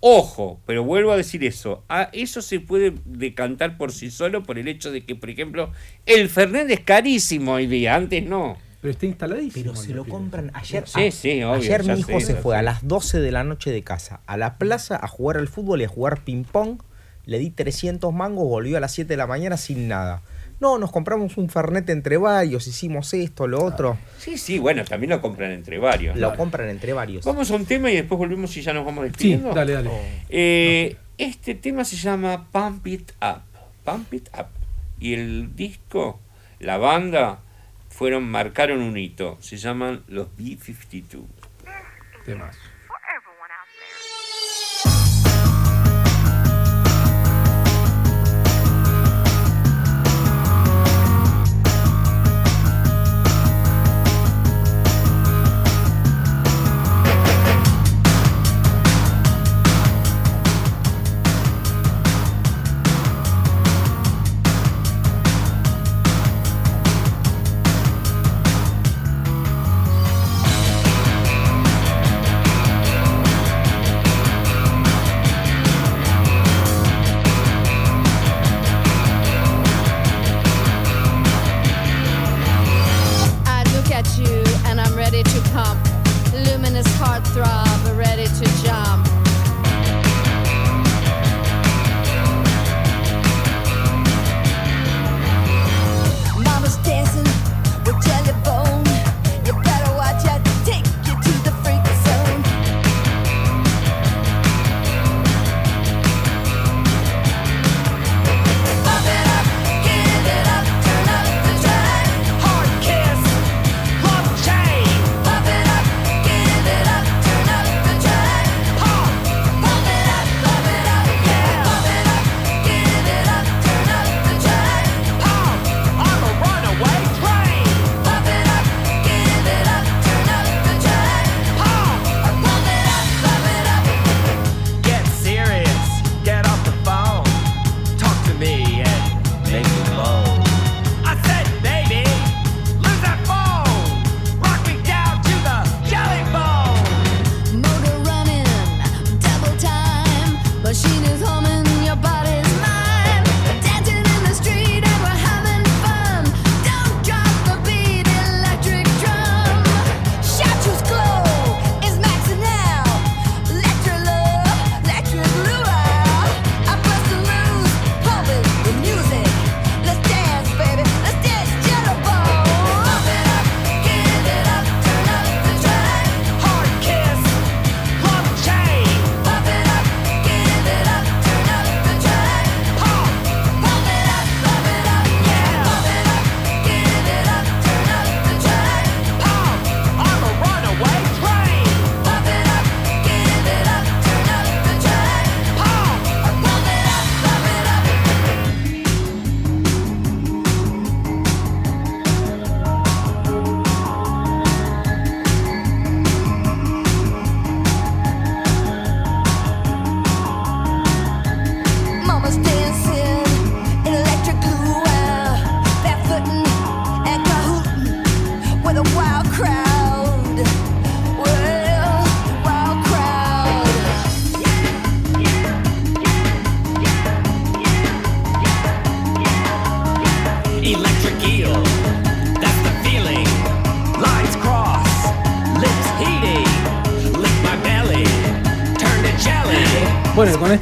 ojo, pero vuelvo a decir eso, a eso se puede decantar por sí solo por el hecho de que, por ejemplo, el Fernet es carísimo hoy día, antes no. Pero está instaladísimo. Pero se lo pibe. compran ayer. Sí, sí, obvio, Ayer mi hijo sé, se fue sé. a las 12 de la noche de casa a la plaza a jugar al fútbol y a jugar ping pong. Le di 300 mangos, volvió a las 7 de la mañana sin nada. No, nos compramos un fernet entre varios, hicimos esto, lo otro. Sí, sí, bueno, también lo compran entre varios. Lo compran entre varios. Vamos a un tema y después volvemos y ya nos vamos Sí, despidiendo. dale, dale. Eh, este tema se llama Pump It Up. Pump It Up. Y el disco, la banda, fueron, marcaron un hito. Se llaman los B-52. Temas.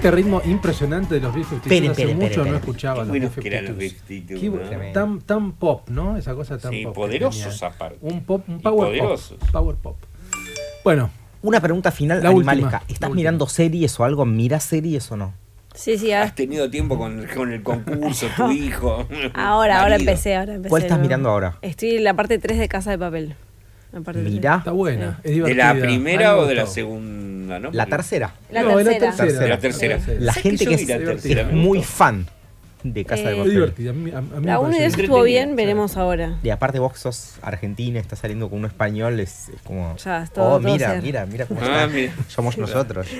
Este ritmo impresionante de los Beef Espere, hace espere, mucho no escuchaba Qué los Beef que eran los 52. Beef 52, Qué ¿no? tan, tan pop, ¿no? Esa cosa tan Sí, pop. poderosos aparte. Un pop, un power poderosos. pop. Power pop. Bueno, Una pregunta final, La animalesca. última, ¿Estás última. mirando series o algo? ¿Mirás series o no? Sí, sí, ahora, Has tenido tiempo con, con el concurso, tu (laughs) hijo. ahora, ahora empecé, ahora empecé. ¿Cuál estás ¿no? mirando ahora? Estoy en la parte 3 de Casa de Papel. Mirá. está buena. Es ¿De la primera o de la segunda? ¿no? La tercera. La No, tercera. Tercera. La tercera. La ¿Sabes gente que es, tercera, muy fan de Casa de Eh, Papel. divertida. A mí, a- mí La 1 y pareció 2 estuvo bien, veremos ahora. Y aparte vos sos argentina, estás saliendo con un español, es, es como... Ya, es todo- oh, todo mira, ser. mira, mira cómo Ah, está. mira. Somos nosotros. (laughs)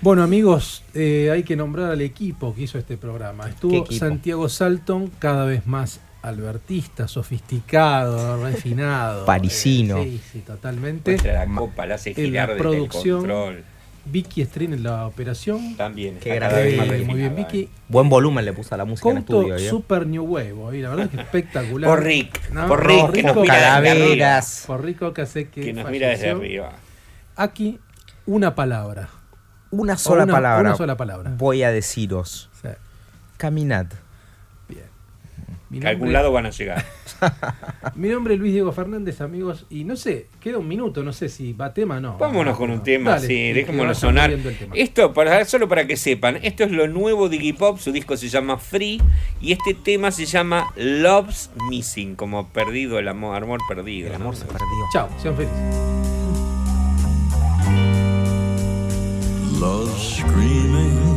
Bueno, amigos, eh, hay que nombrar al equipo que hizo este programa. ¿Qué Estuvo? Santiago Salton, cada vez más albertista, sofisticado, refinado. (laughs) Parisino. Eh, sí, sí, totalmente. Muestra la copa, la hace En la girar desde el producción, control. Vicky Strin en la operación. También. Qué más Eh, muy bien, Vicky. Buen volumen le puso a la música en Couto estudio. ¿eh? Super New Wave, y la verdad que espectacular. Por Rick, No, por Rick, que nos Rico- mira Calaveras. Por Rico que hace que, Que nos mira desde arriba. Aquí, una palabra. Una sola una- palabra. una sola palabra. Voy a deciros. Sea, Caminad. Que a algún nombre- lado van a llegar. (laughs) Mi nombre es Luis Diego Fernández, amigos, y no sé, queda un minuto, no sé si va tema o no. Vámonos con un tema, Dale, sí, vaya sonar. Esto, para, solo para que sepan, esto es lo nuevo de Iggy Pop, su disco se llama Free, y este tema se llama Love's Missing, como perdido, el amor, amor perdido. El ¿no? amor se perdió. Chao, sean felices. Love screams